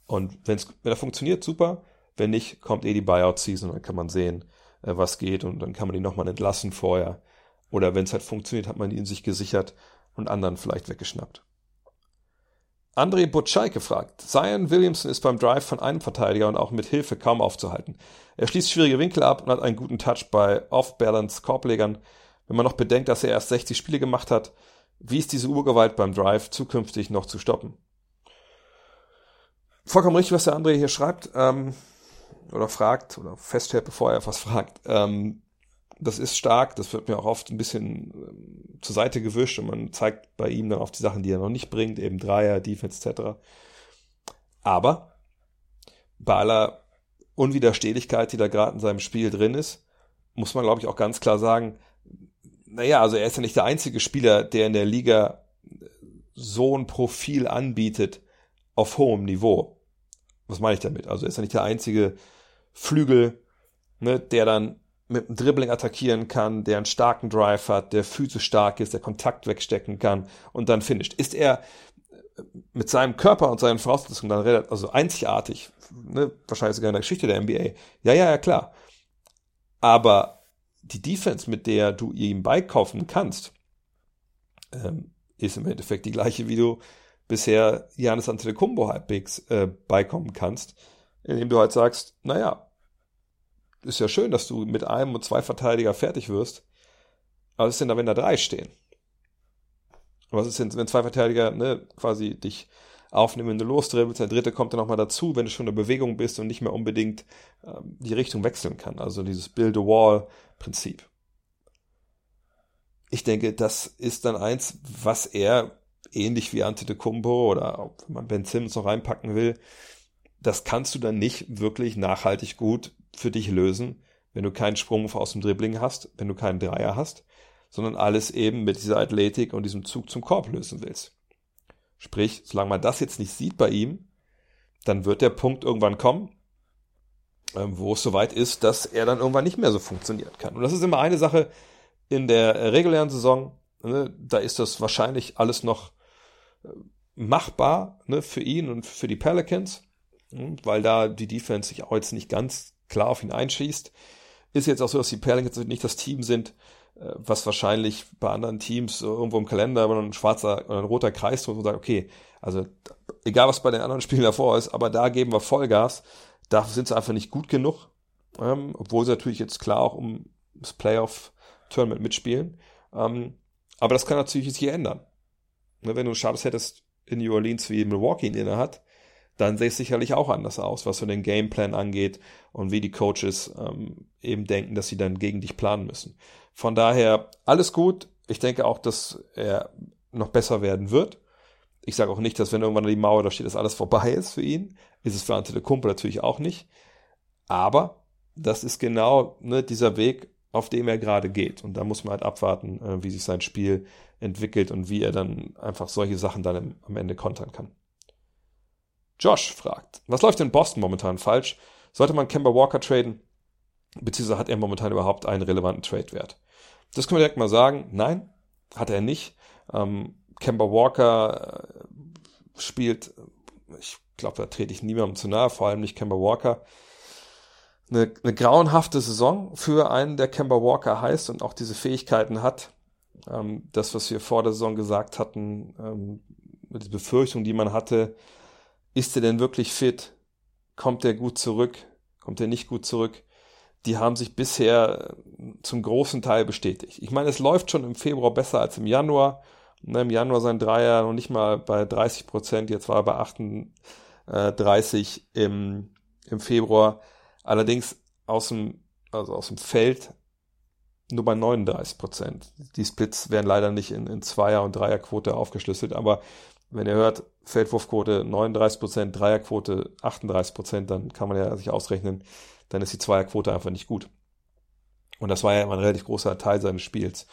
Und wenn's, wenn er funktioniert, super. Wenn nicht, kommt eh die Buyout-Season, dann kann man sehen, äh, was geht und dann kann man ihn nochmal entlassen vorher. Oder wenn es halt funktioniert, hat man ihn sich gesichert und anderen vielleicht weggeschnappt. André Butscheike fragt, Zion Williamson ist beim Drive von einem Verteidiger und auch mit Hilfe kaum aufzuhalten. Er schließt schwierige Winkel ab und hat einen guten Touch bei Off-Balance-Korblegern. Wenn man noch bedenkt, dass er erst 60 Spiele gemacht hat, wie ist diese Urgewalt beim Drive zukünftig noch zu stoppen? vollkommen richtig, was der André hier schreibt ähm, oder fragt oder festhält, bevor er was fragt. Ähm, das ist stark, das wird mir auch oft ein bisschen ähm, zur Seite gewischt und man zeigt bei ihm dann auf die Sachen, die er noch nicht bringt, eben Dreier, Defense etc. Aber bei aller Unwiderstehlichkeit, die da gerade in seinem Spiel drin ist, muss man, glaube ich, auch ganz klar sagen, naja, also er ist ja nicht der einzige Spieler, der in der Liga so ein Profil anbietet auf hohem Niveau. Was meine ich damit? Also er ist ja nicht der einzige Flügel, ne, der dann mit dem Dribbling attackieren kann, der einen starken Drive hat, der physisch stark ist, der Kontakt wegstecken kann und dann finisht. Ist er mit seinem Körper und seinen Voraussetzungen dann relativ, also einzigartig, ne, wahrscheinlich sogar in der Geschichte der NBA. Ja, ja, ja, klar. Aber die Defense, mit der du ihm beikaufen kannst, ähm, ist im Endeffekt die gleiche, wie du bisher Janis Antetokounmpo halbwegs äh, beikommen kannst, indem du halt sagst, naja, ist ja schön, dass du mit einem und zwei Verteidiger fertig wirst, aber was ist denn da, wenn da drei stehen? was ist denn, wenn zwei Verteidiger ne, quasi dich aufnehmen, wenn du losdribbelst, der dritte kommt dann nochmal dazu, wenn du schon in der Bewegung bist und nicht mehr unbedingt ähm, die Richtung wechseln kann. Also dieses Build-a-Wall-Prinzip. Ich denke, das ist dann eins, was er ähnlich wie Antetokounmpo oder wenn man Ben Simmons noch reinpacken will, das kannst du dann nicht wirklich nachhaltig gut für dich lösen, wenn du keinen Sprung aus dem Dribbling hast, wenn du keinen Dreier hast, sondern alles eben mit dieser Athletik und diesem Zug zum Korb lösen willst. Sprich, solange man das jetzt nicht sieht bei ihm, dann wird der Punkt irgendwann kommen, ähm, wo es soweit ist, dass er dann irgendwann nicht mehr so funktionieren kann. Und das ist immer eine Sache in der regulären Saison, ne, da ist das wahrscheinlich alles noch machbar ne, für ihn und für die Pelicans, hm, weil da die Defense sich auch jetzt nicht ganz klar auf ihn einschießt. Ist jetzt auch so, dass die Pelicans nicht das Team sind, äh, was wahrscheinlich bei anderen Teams irgendwo im Kalender ein schwarzer oder ein roter Kreis wo man sagt, okay, also egal was bei den anderen Spielen davor ist, aber da geben wir Vollgas. Da sind sie einfach nicht gut genug, ähm, obwohl sie natürlich jetzt klar auch um das Playoff-Tournament mitspielen. Ähm, aber das kann natürlich sich ändern. Ne, wenn du Charles hättest in New Orleans wie Milwaukee ihn inne hat, dann sähe es sicherlich auch anders aus, was so den Gameplan angeht und wie die Coaches ähm, eben denken, dass sie dann gegen dich planen müssen. Von daher alles gut. Ich denke auch, dass er noch besser werden wird. Ich sage auch nicht, dass wenn irgendwann die Mauer da steht, dass alles vorbei ist für ihn. Ist es für Antetokounmpo natürlich auch nicht. Aber das ist genau ne, dieser Weg, auf dem er gerade geht. Und da muss man halt abwarten, äh, wie sich sein Spiel entwickelt und wie er dann einfach solche Sachen dann am Ende kontern kann. Josh fragt, was läuft in Boston momentan falsch? Sollte man Kemba Walker traden? Beziehungsweise hat er momentan überhaupt einen relevanten Trade-Wert? Das können wir direkt mal sagen. Nein, hat er nicht. Ähm, Kemba Walker äh, spielt, ich glaube, da trete ich niemandem zu nahe, vor allem nicht Kemba Walker. Eine, eine grauenhafte Saison für einen, der Kemba Walker heißt und auch diese Fähigkeiten hat. Ähm, das, was wir vor der Saison gesagt hatten, ähm, die Befürchtung, die man hatte, ist er denn wirklich fit? Kommt er gut zurück? Kommt er nicht gut zurück? Die haben sich bisher äh, zum großen Teil bestätigt. Ich meine, es läuft schon im Februar besser als im Januar. Ne, Im Januar sein Dreier noch nicht mal bei 30 Prozent, jetzt war er bei 38 im, im Februar. Allerdings aus dem, also aus dem Feld nur bei 39 Prozent. Die Splits werden leider nicht in, in Zweier- und Dreierquote aufgeschlüsselt, aber wenn ihr hört, Feldwurfquote 39 Prozent, Dreierquote 38 Prozent, dann kann man ja sich ausrechnen, dann ist die Zweierquote einfach nicht gut. Und das war ja immer ein relativ großer Teil seines Spiels.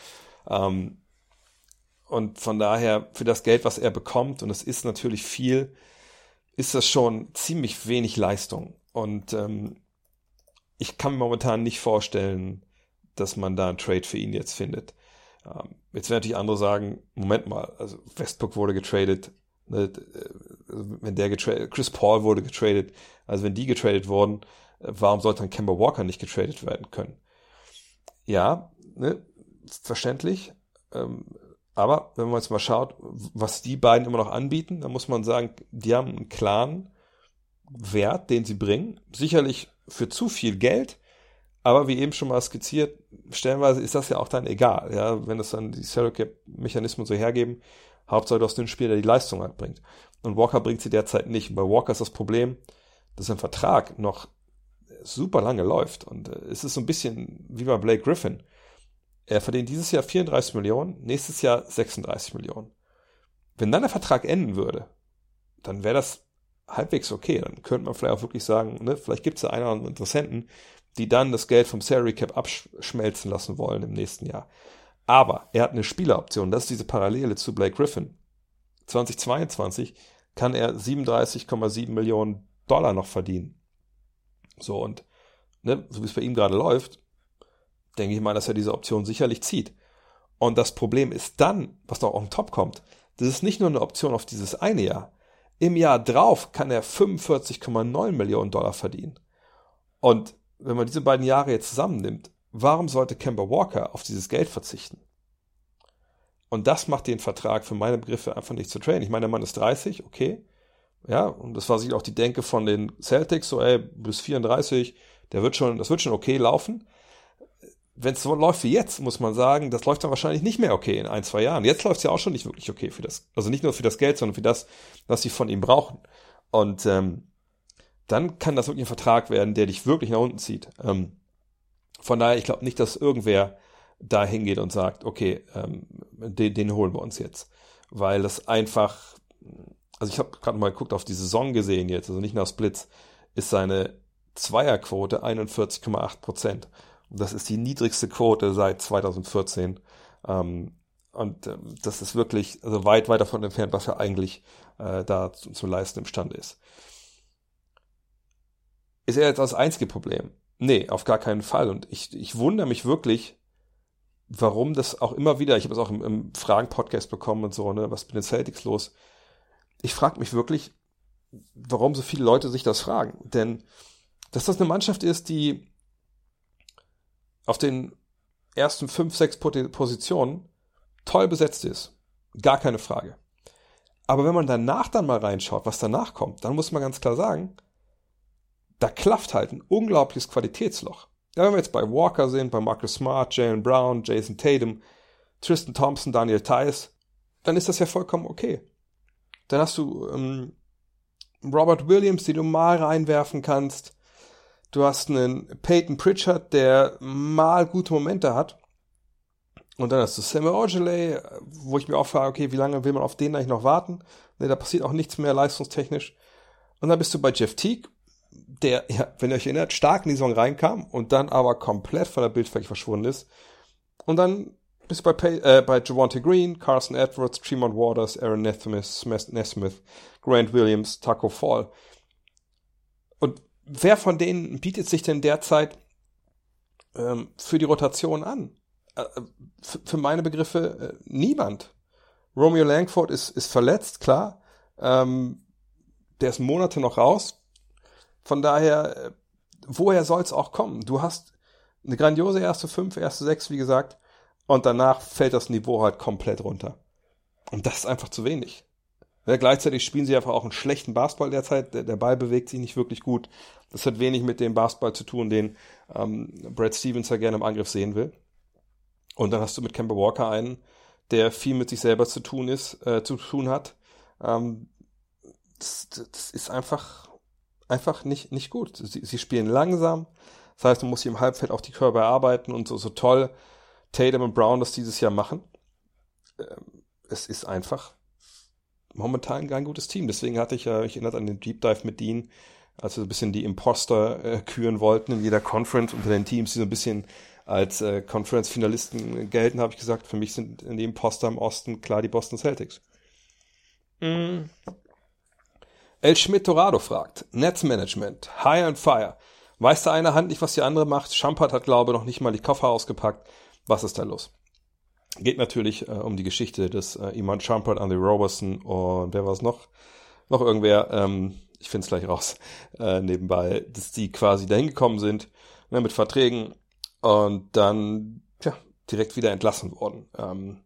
Ähm, und von daher, für das Geld, was er bekommt, und es ist natürlich viel, ist das schon ziemlich wenig Leistung. Und ähm, ich kann mir momentan nicht vorstellen, dass man da einen Trade für ihn jetzt findet. Ähm, jetzt werden natürlich andere sagen, Moment mal, also Westbrook wurde getradet, ne, äh, wenn der getradet, Chris Paul wurde getradet, also wenn die getradet wurden, äh, warum sollte dann Kemba Walker nicht getradet werden können? Ja, ne, verständlich. Ähm, aber wenn man jetzt mal schaut, was die beiden immer noch anbieten, dann muss man sagen, die haben einen klaren Wert, den sie bringen. Sicherlich für zu viel Geld, aber wie eben schon mal skizziert, stellenweise ist das ja auch dann egal, ja, wenn es dann die Salary Cap Mechanismen so hergeben. Hauptsache du hast einen Spieler, der die Leistung anbringt. Und Walker bringt sie derzeit nicht. Und bei Walker ist das Problem, dass sein Vertrag noch super lange läuft. Und äh, es ist so ein bisschen wie bei Blake Griffin. Er verdient dieses Jahr 34 Millionen, nächstes Jahr 36 Millionen. Wenn dann der Vertrag enden würde, dann wäre das halbwegs okay. Dann könnte man vielleicht auch wirklich sagen, ne, vielleicht gibt es da einen oder anderen Interessenten, die dann das Geld vom Salary Cap abschmelzen lassen wollen im nächsten Jahr. Aber er hat eine Spieleroption, das ist diese Parallele zu Blake Griffin. 2022 kann er 37,7 Millionen Dollar noch verdienen. So und ne, so wie es bei ihm gerade läuft, denke ich mal, dass er diese Option sicherlich zieht. Und das Problem ist dann, was noch auf den Top kommt, das ist nicht nur eine Option auf dieses eine Jahr. Im Jahr drauf kann er 45,9 Millionen Dollar verdienen. Und wenn man diese beiden Jahre jetzt zusammennimmt, warum sollte Kemba Walker auf dieses Geld verzichten? Und das macht den Vertrag für meine Begriffe einfach nicht zu traden. Ich meine, der Mann ist 30, okay. Ja, und das war sicher auch die Denke von den Celtics, so, ey, bis 34, der wird schon, das wird schon okay laufen. Wenn es so läuft wie jetzt, muss man sagen, das läuft dann wahrscheinlich nicht mehr okay in ein, zwei Jahren. Jetzt läuft es ja auch schon nicht wirklich okay für das, also nicht nur für das Geld, sondern für das, was sie von ihm brauchen. Und ähm, dann kann das wirklich ein Vertrag werden, der dich wirklich nach unten zieht. Ähm, von daher, ich glaube nicht, dass irgendwer da hingeht und sagt, okay, ähm, den, den holen wir uns jetzt. Weil das einfach, also ich habe gerade mal geguckt, auf die Saison gesehen jetzt, also nicht nach Splits, ist seine Zweierquote 41,8 Prozent. Das ist die niedrigste Quote seit 2014. Ähm, und äh, das ist wirklich also weit, weit davon entfernt, was er eigentlich äh, da zu, zu leisten imstande ist. Ist er jetzt das einzige Problem? Nee, auf gar keinen Fall. Und ich, ich wundere mich wirklich, warum das auch immer wieder, ich habe es auch im, im Fragen-Podcast bekommen und so, ne, was mit den Celtics los? ich frage mich wirklich, warum so viele Leute sich das fragen. Denn dass das eine Mannschaft ist, die auf den ersten fünf, sechs Positionen toll besetzt ist. Gar keine Frage. Aber wenn man danach dann mal reinschaut, was danach kommt, dann muss man ganz klar sagen, da klafft halt ein unglaubliches Qualitätsloch. Ja, wenn wir jetzt bei Walker sind, bei Marcus Smart, Jalen Brown, Jason Tatum, Tristan Thompson, Daniel Tice, dann ist das ja vollkommen okay. Dann hast du ähm, Robert Williams, den du mal reinwerfen kannst. Du hast einen Peyton Pritchard, der mal gute Momente hat. Und dann hast du Samuel Ogilvy, wo ich mir auch frage, okay, wie lange will man auf den eigentlich noch warten? Ne, da passiert auch nichts mehr leistungstechnisch. Und dann bist du bei Jeff Teague, der, ja, wenn ihr euch erinnert, stark in die Saison reinkam und dann aber komplett von der Bildfläche verschwunden ist. Und dann bist du bei, Pay, äh, bei Javante Green, Carson Edwards, Tremont Waters, Aaron Nesmith, Grant Williams, Taco Fall. Und wer von denen bietet sich denn derzeit ähm, für die Rotation an? Äh, für meine Begriffe äh, niemand. Romeo Langford ist, ist verletzt, klar. Ähm, der ist Monate noch raus. Von daher, äh, woher soll es auch kommen? Du hast eine grandiose erste fünf, erste sechs, wie gesagt, und danach fällt das Niveau halt komplett runter. Und das ist einfach zu wenig. Ja, gleichzeitig spielen sie einfach auch einen schlechten Basketball derzeit. Der, der, Ball bewegt sich nicht wirklich gut. Das hat wenig mit dem Basketball zu tun, den ähm, Brad Stevens ja gerne im Angriff sehen will. Und dann hast du mit Kemba Walker einen, der viel mit sich selber zu tun ist, äh, zu tun hat. Ähm, das, das, ist einfach, einfach nicht, nicht gut. Sie, sie spielen langsam. Das heißt, man muss hier im Halbfeld auch die Körper erarbeiten und so, so toll Tatum und Brown das dieses Jahr machen. Ähm, es ist einfach momentan kein gutes Team. Deswegen hatte ich ja, ich erinnert an den Deep Dive mit Dean, als wir so ein bisschen die Imposter äh, küren wollten in jeder Conference unter den Teams, die so ein bisschen als äh, Conference-Finalisten gelten, habe ich gesagt, für mich sind in dem Poster im Osten klar die Boston Celtics. Mm. El Schmidt Torado fragt, Netzmanagement, High and Fire. Weiß der eine Hand nicht, was die andere macht? Schampert hat, glaube ich, noch nicht mal die Koffer ausgepackt. Was ist da los? Geht natürlich äh, um die Geschichte des äh, Iman Schampert, Andy Roberson und wer war es noch? Noch irgendwer, ähm, ich finde es gleich raus, äh, nebenbei, dass die quasi dahin gekommen sind, ne, mit Verträgen und dann ja, direkt wieder entlassen worden. Ähm,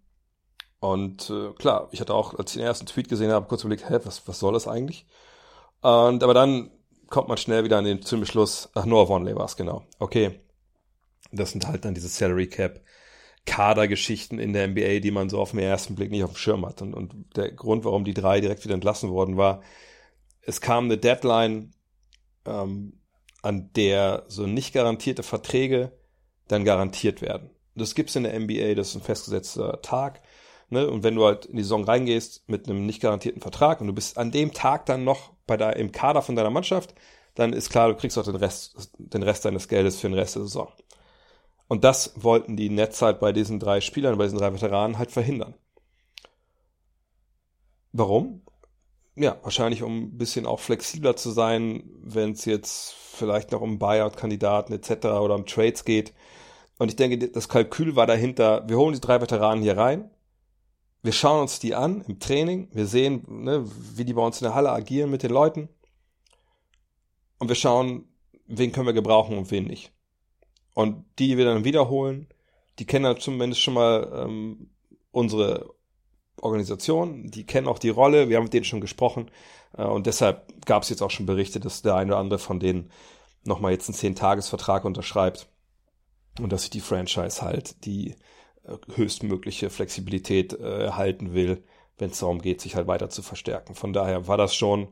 und äh, klar, ich hatte auch, als ich den ersten Tweet gesehen habe, kurz überlegt, hä, was, was soll das eigentlich? Und aber dann kommt man schnell wieder an den zum Beschluss, ach, Noah Vonley war es, genau. Okay, das sind halt dann diese Salary Cap Kadergeschichten in der NBA, die man so auf den ersten Blick nicht auf dem Schirm hat. Und, und der Grund, warum die drei direkt wieder entlassen worden war, es kam eine Deadline, ähm, an der so nicht garantierte Verträge dann garantiert werden. Das gibt's in der NBA, das ist ein festgesetzter Tag. Ne? Und wenn du halt in die Saison reingehst mit einem nicht garantierten Vertrag und du bist an dem Tag dann noch bei der, im Kader von deiner Mannschaft, dann ist klar, du kriegst auch den Rest, den Rest deines Geldes für den Rest der Saison. Und das wollten die Nets halt bei diesen drei Spielern, bei diesen drei Veteranen halt verhindern. Warum? Ja, wahrscheinlich um ein bisschen auch flexibler zu sein, wenn es jetzt vielleicht noch um Buyout-Kandidaten etc. oder um Trades geht. Und ich denke, das Kalkül war dahinter, wir holen die drei Veteranen hier rein, wir schauen uns die an im Training, wir sehen, ne, wie die bei uns in der Halle agieren mit den Leuten. Und wir schauen, wen können wir gebrauchen und wen nicht. Und die, die wir dann wiederholen, die kennen dann zumindest schon mal ähm, unsere Organisation, die kennen auch die Rolle, wir haben mit denen schon gesprochen. Äh, und deshalb gab es jetzt auch schon Berichte, dass der eine oder andere von denen nochmal jetzt einen Zehn-Tages-Vertrag unterschreibt. Und dass sich die Franchise halt die höchstmögliche Flexibilität äh, erhalten will, wenn es darum geht, sich halt weiter zu verstärken. Von daher war das schon,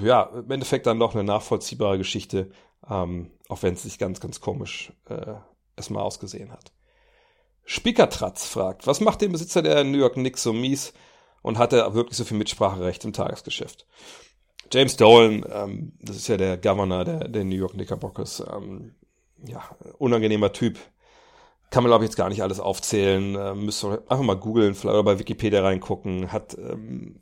ja, im Endeffekt dann doch eine nachvollziehbare Geschichte, ähm, auch wenn es sich ganz, ganz komisch äh, erstmal ausgesehen hat. Spickertratz fragt, was macht den Besitzer der New York Knicks so mies und hat er wirklich so viel Mitspracherecht im Tagesgeschäft? James Dolan, ähm, das ist ja der Governor der, der New York Knickerbockers, ähm, ja, unangenehmer Typ. Kann man, glaube ich, jetzt gar nicht alles aufzählen. Äh, müsst ihr einfach mal googeln, vielleicht bei Wikipedia reingucken. Hat ähm,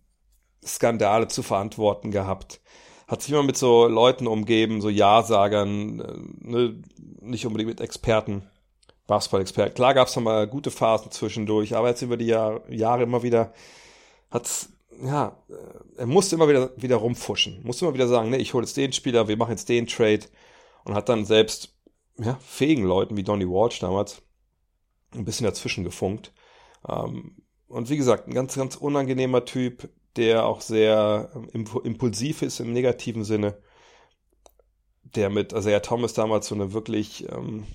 Skandale zu verantworten gehabt hat sich immer mit so Leuten umgeben, so Ja-Sagern, äh, ne, nicht unbedingt mit Experten, Basketball-Experten. Klar gab es mal gute Phasen zwischendurch, aber jetzt über die Jahr, Jahre immer wieder hat's ja, äh, er musste immer wieder, wieder rumfuschen. Musste immer wieder sagen, ne, ich hole jetzt den Spieler, wir machen jetzt den Trade. Und hat dann selbst, ja, fähigen Leuten wie Donny Walsh damals ein bisschen dazwischen gefunkt. Ähm, und wie gesagt, ein ganz, ganz unangenehmer Typ, der auch sehr ähm, impulsiv ist im negativen Sinne. Der mit Isaiah Thomas damals so eine wirklich ähm,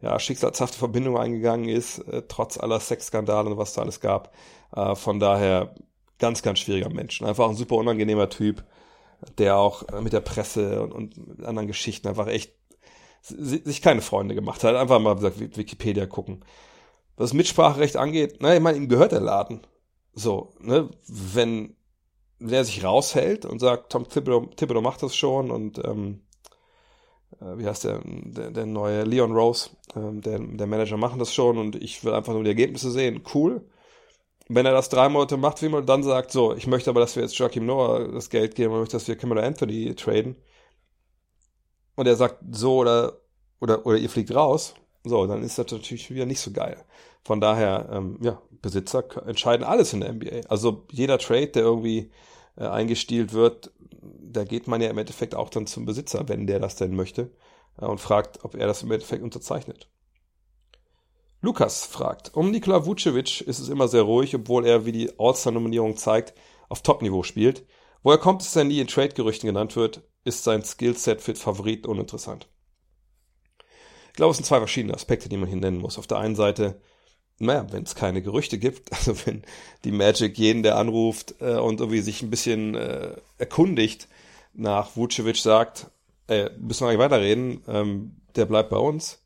ja, schicksalshafte Verbindung eingegangen ist, äh, trotz aller Sexskandale und was da alles gab. Äh, von daher ganz, ganz schwieriger Mensch. Einfach ein super unangenehmer Typ, der auch äh, mit der Presse und, und anderen Geschichten einfach echt sich keine Freunde gemacht hat. Einfach mal gesagt, Wikipedia gucken. Was Mitspracherecht angeht, na, ich meine, ihm gehört der Laden. So, ne, wenn der sich raushält und sagt, Tom Thibodeau, macht das schon und ähm, äh, wie heißt der, der, der neue Leon Rose, ähm, der, der Manager machen das schon und ich will einfach nur die Ergebnisse sehen. Cool. Wenn er das drei Monate macht, wie man dann sagt, so, ich möchte aber, dass wir jetzt Joachim Noah das Geld geben, ich möchte, dass wir Camilla Anthony traden. Und er sagt so oder, oder, oder ihr fliegt raus, so, dann ist das natürlich wieder nicht so geil. Von daher, ähm, ja, Besitzer entscheiden alles in der NBA. Also jeder Trade, der irgendwie äh, eingestielt wird, da geht man ja im Endeffekt auch dann zum Besitzer, wenn der das denn möchte, äh, und fragt, ob er das im Endeffekt unterzeichnet. Lukas fragt, um Nikola Vucevic ist es immer sehr ruhig, obwohl er, wie die All-Star-Nominierung zeigt, auf Top-Niveau spielt. Woher kommt es, dass er nie in Trade-Gerüchten genannt wird? Ist sein Skillset für Favoriten uninteressant? Ich glaube, es sind zwei verschiedene Aspekte, die man hier nennen muss. Auf der einen Seite naja, wenn es keine Gerüchte gibt, also wenn die Magic jeden, der anruft äh, und irgendwie sich ein bisschen äh, erkundigt nach Vucevic sagt, äh, müssen wir nicht weiterreden, ähm, der bleibt bei uns.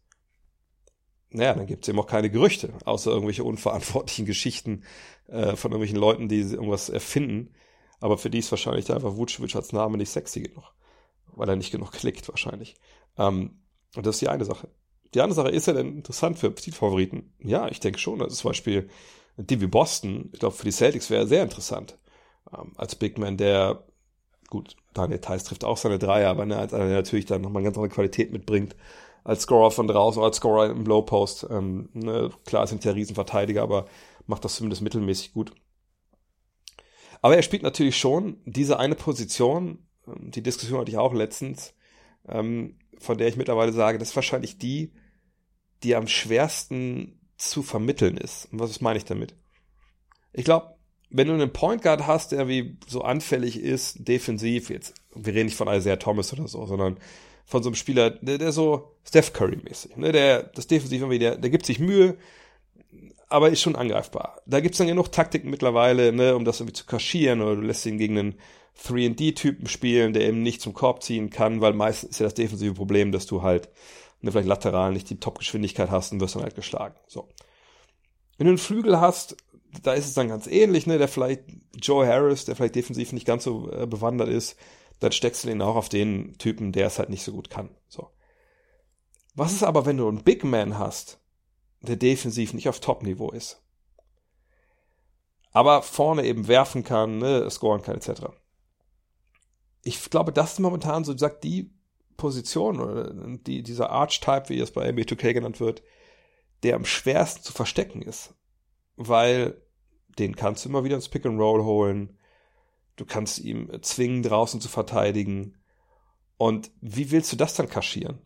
Naja, dann gibt es eben auch keine Gerüchte, außer irgendwelche unverantwortlichen Geschichten äh, von irgendwelchen Leuten, die irgendwas erfinden. Aber für die ist wahrscheinlich einfach Vucevic als Name nicht sexy genug, weil er nicht genug klickt wahrscheinlich. Ähm, und das ist die eine Sache. Die andere Sache, ist er denn interessant für Favoriten? Ja, ich denke schon. Also zum Beispiel Divi Boston, ich glaube, für die Celtics wäre er sehr interessant. Ähm, als Big Man, der, gut, Daniel Theiss trifft auch seine Dreier, aber ne, als einer, der natürlich dann nochmal eine ganz andere Qualität mitbringt, als Scorer von draußen, als Scorer im Low Post. Ähm, ne, klar, sind ja Riesenverteidiger, aber macht das zumindest mittelmäßig gut. Aber er spielt natürlich schon diese eine Position, die Diskussion hatte ich auch letztens, ähm, von der ich mittlerweile sage, das ist wahrscheinlich die, die am schwersten zu vermitteln ist. Und was meine ich damit? Ich glaube, wenn du einen Point Guard hast, der wie so anfällig ist, defensiv, jetzt, wir reden nicht von Isaiah Thomas oder so, sondern von so einem Spieler, der, der so Steph Curry mäßig, ne, der, das defensiv irgendwie, der, der gibt sich Mühe, aber ist schon angreifbar. Da gibt's dann genug Taktiken mittlerweile, ne, um das irgendwie zu kaschieren, oder du lässt ihn gegen einen 3D-Typen spielen, der eben nicht zum Korb ziehen kann, weil meistens ist ja das defensive Problem, dass du halt ne, vielleicht lateral nicht die Top-Geschwindigkeit hast und wirst dann halt geschlagen. So. Wenn du einen Flügel hast, da ist es dann ganz ähnlich, ne, der vielleicht Joe Harris, der vielleicht defensiv nicht ganz so äh, bewandert ist, dann steckst du den auch auf den Typen, der es halt nicht so gut kann. So. Was ist aber, wenn du einen Big Man hast, der defensiv nicht auf Top-Niveau ist? Aber vorne eben werfen kann, ne, scoren kann, etc. Ich glaube, das ist momentan so, sagt die Position oder die, dieser Archetype, wie es bei NBA 2K genannt wird, der am schwersten zu verstecken ist. Weil den kannst du immer wieder ins Pick and Roll holen. Du kannst ihm zwingen, draußen zu verteidigen. Und wie willst du das dann kaschieren?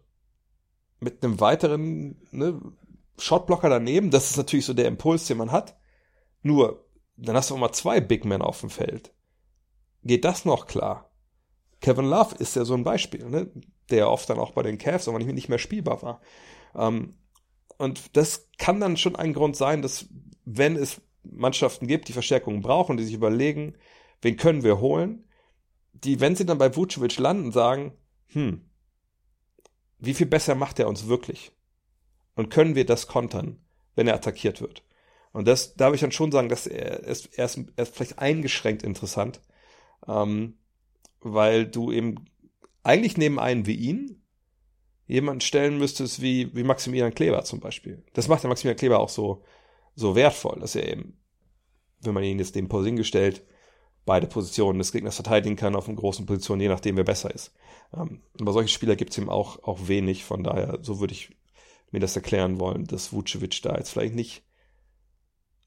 Mit einem weiteren ne, Shotblocker daneben, das ist natürlich so der Impuls, den man hat. Nur, dann hast du auch mal zwei Big Men auf dem Feld. Geht das noch klar? Kevin Love ist ja so ein Beispiel. Ne? der oft dann auch bei den Cavs aber nicht mehr spielbar war. Ähm, und das kann dann schon ein Grund sein, dass wenn es Mannschaften gibt, die Verstärkungen brauchen, die sich überlegen, wen können wir holen, die, wenn sie dann bei Vucevic landen, sagen, hm, wie viel besser macht er uns wirklich? Und können wir das kontern, wenn er attackiert wird? Und das darf ich dann schon sagen, dass er er ist, er ist vielleicht eingeschränkt interessant, ähm, weil du eben eigentlich neben einen wie ihn jemanden stellen müsstest wie, wie Maximilian Kleber zum Beispiel. Das macht der Maximilian Kleber auch so, so wertvoll, dass er eben, wenn man ihn jetzt dem Posing gestellt, beide Positionen des Gegners verteidigen kann auf einer großen Position, je nachdem, wer besser ist. Ähm, aber solche Spieler gibt es ihm auch, auch wenig, von daher, so würde ich mir das erklären wollen, dass Vucevic da jetzt vielleicht nicht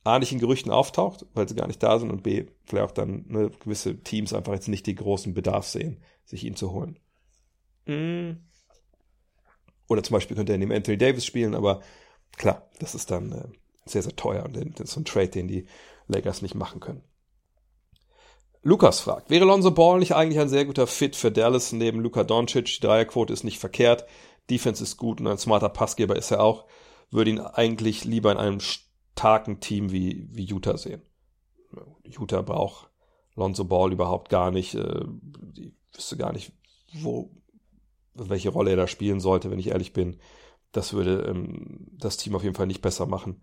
A, nicht in Gerüchten auftaucht, weil sie gar nicht da sind und B, vielleicht auch dann ne, gewisse Teams einfach jetzt nicht den großen Bedarf sehen, sich ihn zu holen. Mm. Oder zum Beispiel könnte er neben Anthony Davis spielen, aber klar, das ist dann äh, sehr, sehr teuer und das ist so ein Trade, den die Lakers nicht machen können. Lukas fragt, wäre Lonzo Ball nicht eigentlich ein sehr guter Fit für Dallas neben Luka Doncic? Die Dreierquote ist nicht verkehrt, Defense ist gut und ein smarter Passgeber ist er auch. Würde ihn eigentlich lieber in einem starken Team wie, wie Utah sehen. Utah braucht Lonzo Ball überhaupt gar nicht. Äh, ich wüsste gar nicht, wo, welche Rolle er da spielen sollte, wenn ich ehrlich bin. Das würde ähm, das Team auf jeden Fall nicht besser machen.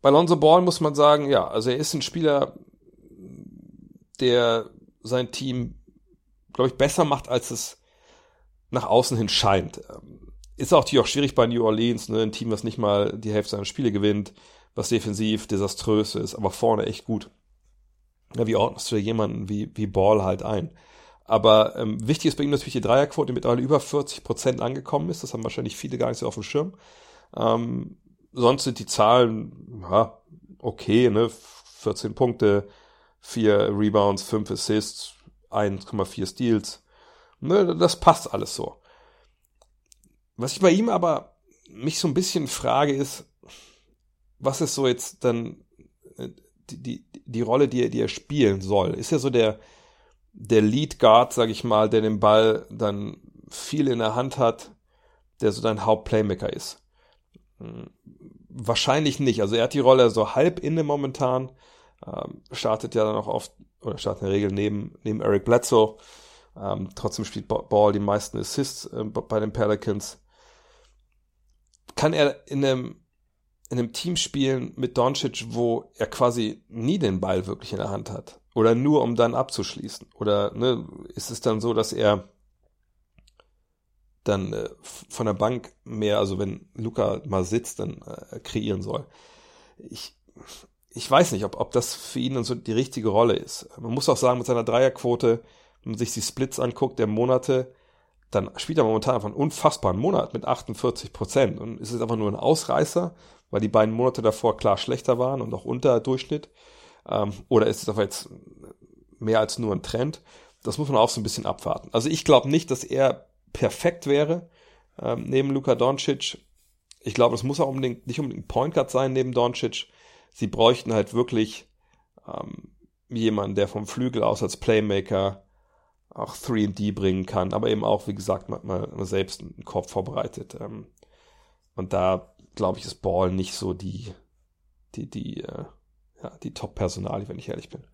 Bei Lonzo Ball muss man sagen, ja, also er ist ein Spieler, der sein Team, glaube ich, besser macht, als es nach außen hin scheint. Ähm, ist auch natürlich auch schwierig bei New Orleans, ne? ein Team, was nicht mal die Hälfte seiner Spiele gewinnt, was defensiv desaströs ist, aber vorne echt gut. Ja, wie ordnest du jemanden wie, wie Ball halt ein? Aber ähm, wichtig ist bei ihm natürlich die Dreierquote, die mittlerweile über 40 Prozent angekommen ist. Das haben wahrscheinlich viele gar nicht so auf dem Schirm. Ähm, sonst sind die Zahlen ja, okay, ne? 14 Punkte, 4 Rebounds, 5 Assists, 1,4 Steals. Ne, das passt alles so. Was ich bei ihm aber mich so ein bisschen frage ist, was ist so jetzt dann äh, die, die, die Rolle, die er, die er spielen soll? Ist er so der, der Lead Guard, sag ich mal, der den Ball dann viel in der Hand hat, der so dein Hauptplaymaker ist? Hm, wahrscheinlich nicht. Also er hat die Rolle so halb inne momentan, ähm, startet ja dann auch oft, oder startet in der Regel neben, neben Eric Bledsoe. Ähm, trotzdem spielt Ball die meisten Assists äh, bei den Pelicans. Kann er in einem, in einem Team spielen mit Doncic, wo er quasi nie den Ball wirklich in der Hand hat? Oder nur um dann abzuschließen? Oder ne, ist es dann so, dass er dann äh, von der Bank mehr, also wenn Luca mal sitzt, dann äh, kreieren soll? Ich, ich weiß nicht, ob, ob das für ihn so die richtige Rolle ist. Man muss auch sagen, mit seiner Dreierquote, wenn man sich die Splits anguckt, der Monate, dann spielt er momentan einfach einen unfassbaren Monat mit 48 Prozent. Und ist es einfach nur ein Ausreißer, weil die beiden Monate davor klar schlechter waren und auch unter Durchschnitt? Ähm, oder ist es aber jetzt mehr als nur ein Trend? Das muss man auch so ein bisschen abwarten. Also ich glaube nicht, dass er perfekt wäre ähm, neben Luka Doncic. Ich glaube, es muss auch unbedingt, nicht unbedingt ein Point Guard sein neben Doncic. Sie bräuchten halt wirklich ähm, jemanden, der vom Flügel aus als Playmaker auch 3D bringen kann, aber eben auch, wie gesagt, mal, mal selbst einen Korb vorbereitet. Ähm, und da, glaube ich, ist Ball nicht so die, die, die, äh, ja, die Top-Personalie, wenn ich ehrlich bin.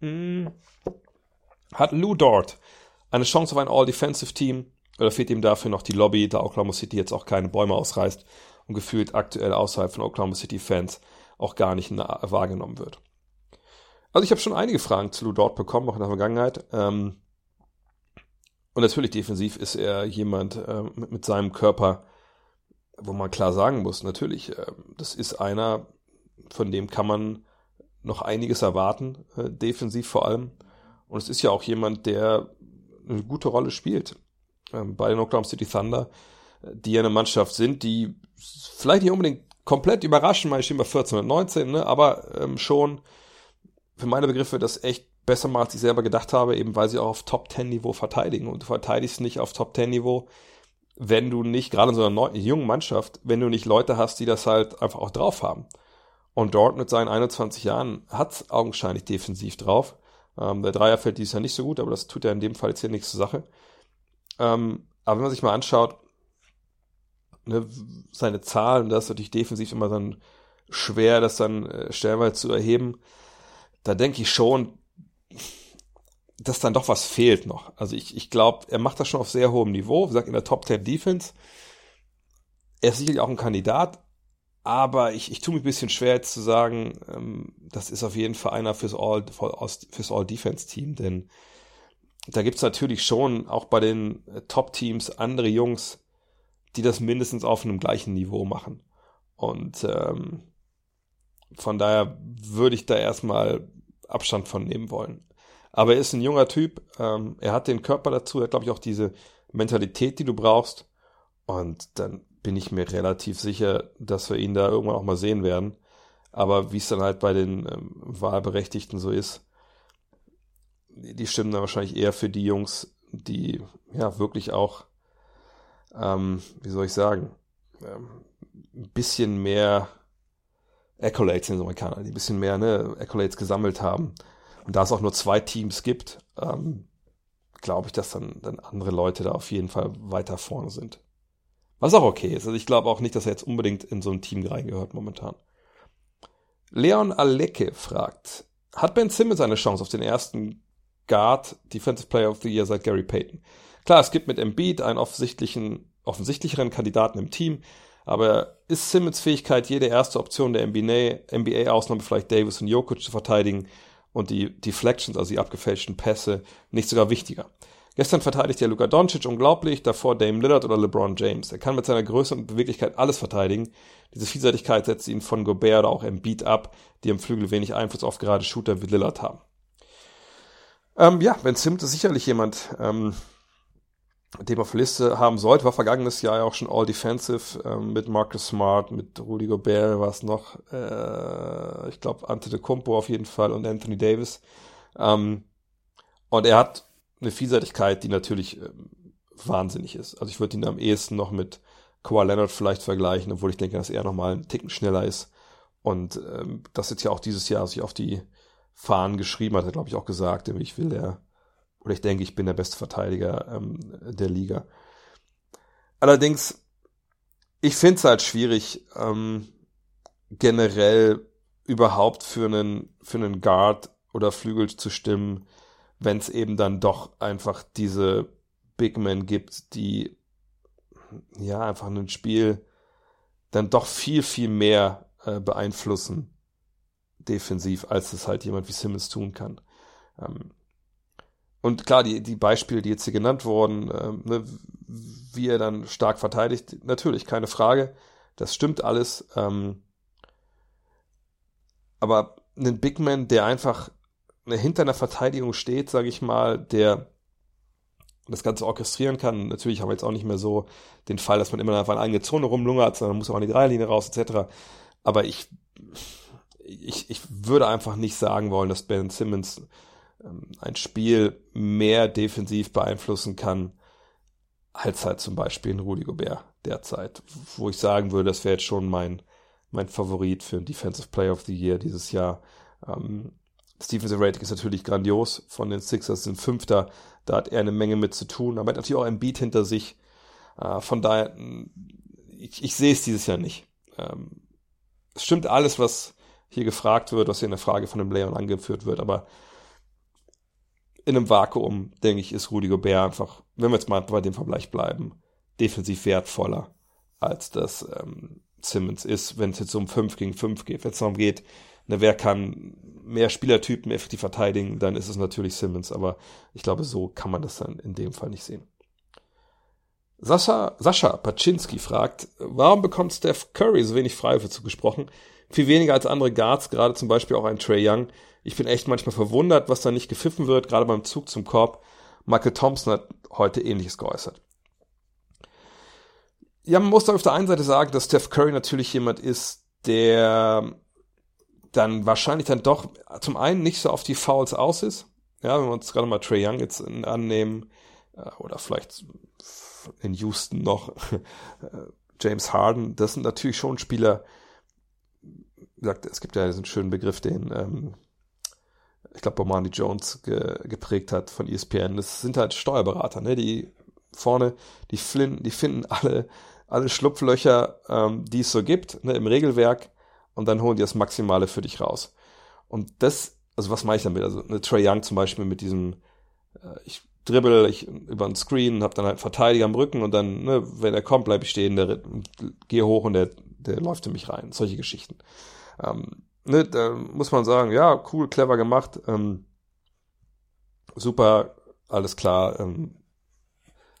Hm. Hat Lou Dort eine Chance auf ein All-Defensive-Team oder fehlt ihm dafür noch die Lobby, da Oklahoma City jetzt auch keine Bäume ausreißt und gefühlt aktuell außerhalb von Oklahoma City-Fans auch gar nicht wahrgenommen wird? Also ich habe schon einige Fragen zu Lou Dort bekommen, auch in der Vergangenheit. Ähm, und natürlich defensiv ist er jemand äh, mit, mit, seinem Körper, wo man klar sagen muss, natürlich, äh, das ist einer, von dem kann man noch einiges erwarten, äh, defensiv vor allem. Und es ist ja auch jemand, der eine gute Rolle spielt ähm, bei den Oklahoma City Thunder, die ja eine Mannschaft sind, die vielleicht nicht unbedingt komplett überraschen, meine ich stehen bei 14 und 19, ne, aber ähm, schon für meine Begriffe das echt besser machen, als ich selber gedacht habe, eben weil sie auch auf Top-10-Niveau verteidigen. Und du verteidigst nicht auf Top-10-Niveau, wenn du nicht, gerade in so einer neuen, jungen Mannschaft, wenn du nicht Leute hast, die das halt einfach auch drauf haben. Und dort mit seinen 21 Jahren hat augenscheinlich defensiv drauf. Ähm, der Dreier fällt dieses Jahr nicht so gut, aber das tut ja in dem Fall jetzt hier nichts zur Sache. Ähm, aber wenn man sich mal anschaut, ne, seine Zahlen, das ist natürlich defensiv immer dann schwer, das dann äh, stellenweise zu erheben. Da denke ich schon, dass dann doch was fehlt noch. Also ich, ich glaube, er macht das schon auf sehr hohem Niveau, wie gesagt, in der Top 10 Defense. Er ist sicherlich auch ein Kandidat, aber ich, ich tue mich ein bisschen schwer jetzt zu sagen, ähm, das ist auf jeden Fall einer fürs All, fürs All Defense Team, denn da gibt's natürlich schon auch bei den äh, Top-Teams andere Jungs, die das mindestens auf einem gleichen Niveau machen. Und ähm, von daher würde ich da erstmal Abstand von nehmen wollen. Aber er ist ein junger Typ, ähm, er hat den Körper dazu, er hat, glaube ich, auch diese Mentalität, die du brauchst. Und dann bin ich mir relativ sicher, dass wir ihn da irgendwann auch mal sehen werden. Aber wie es dann halt bei den ähm, Wahlberechtigten so ist, die stimmen dann wahrscheinlich eher für die Jungs, die ja wirklich auch, ähm, wie soll ich sagen, ähm, ein bisschen mehr Accolades in den Amerikanern, die ein bisschen mehr ne, Accolades gesammelt haben. Und da es auch nur zwei Teams gibt, ähm, glaube ich, dass dann, dann andere Leute da auf jeden Fall weiter vorne sind. Was auch okay ist. Also ich glaube auch nicht, dass er jetzt unbedingt in so ein Team reingehört momentan. Leon Alecke fragt, hat Ben Simmons eine Chance auf den ersten Guard Defensive Player of the Year seit Gary Payton? Klar, es gibt mit Embiid einen offensichtlichen, offensichtlicheren Kandidaten im Team, aber ist Simmons Fähigkeit, jede erste Option der NBA, NBA Ausnahme vielleicht Davis und Jokic zu verteidigen und die Deflections, also die abgefälschten Pässe, nicht sogar wichtiger? Gestern verteidigt ja Luka Doncic unglaublich, davor Dame Lillard oder LeBron James. Er kann mit seiner Größe und Beweglichkeit alles verteidigen. Diese Vielseitigkeit setzt ihn von Gobert oder auch Embiid ab, die im Flügel wenig Einfluss auf gerade Shooter wie Lillard haben. Ähm, ja, Ben Simmons ist sicherlich jemand, ähm, den man auf Liste haben sollte. War vergangenes Jahr ja auch schon All Defensive ähm, mit Marcus Smart, mit Rudy Gobert, war es noch, äh, ich glaube, Kumpo auf jeden Fall und Anthony Davis. Ähm, und er hat eine Vielseitigkeit, die natürlich äh, wahnsinnig ist. Also ich würde ihn am ehesten noch mit Kawhi Leonard vielleicht vergleichen, obwohl ich denke, dass er nochmal einen Ticken schneller ist. Und ähm, das jetzt ja auch dieses Jahr sich auf die Fahnen geschrieben hat, hat glaube ich auch gesagt, ich will der, oder ich denke, ich bin der beste Verteidiger ähm, der Liga. Allerdings, ich finde es halt schwierig, ähm, generell überhaupt für einen, für einen Guard oder Flügel zu stimmen, wenn es eben dann doch einfach diese Big Men gibt, die ja einfach ein Spiel dann doch viel, viel mehr äh, beeinflussen defensiv, als es halt jemand wie Simmons tun kann. Ähm, und klar, die, die Beispiele, die jetzt hier genannt wurden, ähm, ne, wie er dann stark verteidigt, natürlich, keine Frage. Das stimmt alles. Ähm, aber ein Big Man, der einfach hinter einer Verteidigung steht, sage ich mal, der das Ganze orchestrieren kann. Natürlich haben wir jetzt auch nicht mehr so den Fall, dass man immer einfach eine eigene Zone rumlungert, sondern muss auch an die Dreierlinie raus, etc. Aber ich, ich, ich würde einfach nicht sagen wollen, dass Ben Simmons ein Spiel mehr defensiv beeinflussen kann, als halt zum Beispiel in Rudy Gobert derzeit. Wo ich sagen würde, das wäre jetzt schon mein, mein Favorit für ein Defensive Player of the Year dieses Jahr. Ähm, Defensive Rating ist natürlich grandios von den Sixers, sind Fünfter. Da hat er eine Menge mit zu tun. Aber er hat natürlich auch ein Beat hinter sich. Äh, von daher, ich, ich sehe es dieses Jahr nicht. Ähm, es stimmt alles, was hier gefragt wird, was hier in der Frage von dem Leon angeführt wird. Aber in einem Vakuum, denke ich, ist Rudy Gobert einfach, wenn wir jetzt mal bei dem Vergleich bleiben, defensiv wertvoller, als das ähm, Simmons ist, wenn es jetzt um 5 gegen 5 geht. Wenn es darum geht, ne, wer kann mehr Spielertypen effektiv verteidigen, dann ist es natürlich Simmons, aber ich glaube, so kann man das dann in dem Fall nicht sehen. Sascha, Sascha Paczynski fragt, warum bekommt Steph Curry so wenig Freiwürfe zugesprochen? Viel weniger als andere Guards, gerade zum Beispiel auch ein Trey Young. Ich bin echt manchmal verwundert, was da nicht gepfiffen wird, gerade beim Zug zum Korb. Michael Thompson hat heute ähnliches geäußert. Ja, man muss auf der einen Seite sagen, dass Steph Curry natürlich jemand ist, der dann wahrscheinlich dann doch zum einen nicht so auf die Fouls aus ist. Ja, wenn wir uns gerade mal Trey Young jetzt annehmen, äh, oder vielleicht in Houston noch äh, James Harden, das sind natürlich schon Spieler, gesagt, es gibt ja diesen schönen Begriff, den ähm, ich glaube Bomani Jones ge geprägt hat von ESPN. Das sind halt Steuerberater, ne? Die vorne, die, flinden, die finden alle, alle Schlupflöcher, ähm, die es so gibt, ne, im Regelwerk und dann holen die das Maximale für dich raus. Und das, also was mache ich damit? Also eine Trey Young zum Beispiel mit diesem, äh, ich dribbel ich über den Screen, habe dann halt einen Verteidiger am Rücken und dann, ne, wenn er kommt, bleibe ich stehen, der gehe hoch und der, der läuft in mich rein. Solche Geschichten. Ähm, ne, da muss man sagen, ja, cool, clever gemacht, ähm, super, alles klar. Ähm,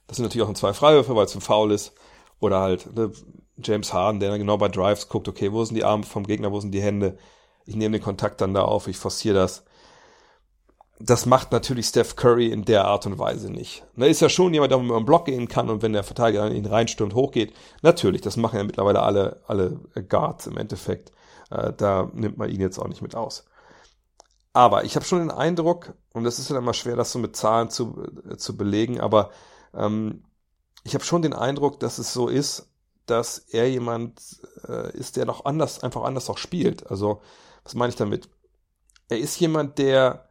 das sind natürlich auch zwei Freiwürfe, weil es ein Foul ist. Oder halt ne, James Harden, der dann genau bei Drives guckt, okay, wo sind die Arme vom Gegner, wo sind die Hände? Ich nehme den Kontakt dann da auf, ich forciere das. Das macht natürlich Steph Curry in der Art und Weise nicht. Da ist ja schon jemand, der über den Block gehen kann und wenn der Verteidiger an ihn reinstürmt, hochgeht. Natürlich, das machen ja mittlerweile alle, alle Guards im Endeffekt. Äh, da nimmt man ihn jetzt auch nicht mit aus. Aber ich habe schon den Eindruck, und das ist ja immer schwer, das so mit Zahlen zu, äh, zu belegen, aber ähm, ich habe schon den Eindruck, dass es so ist, dass er jemand äh, ist, der noch anders, einfach anders auch spielt. Also, was meine ich damit? Er ist jemand, der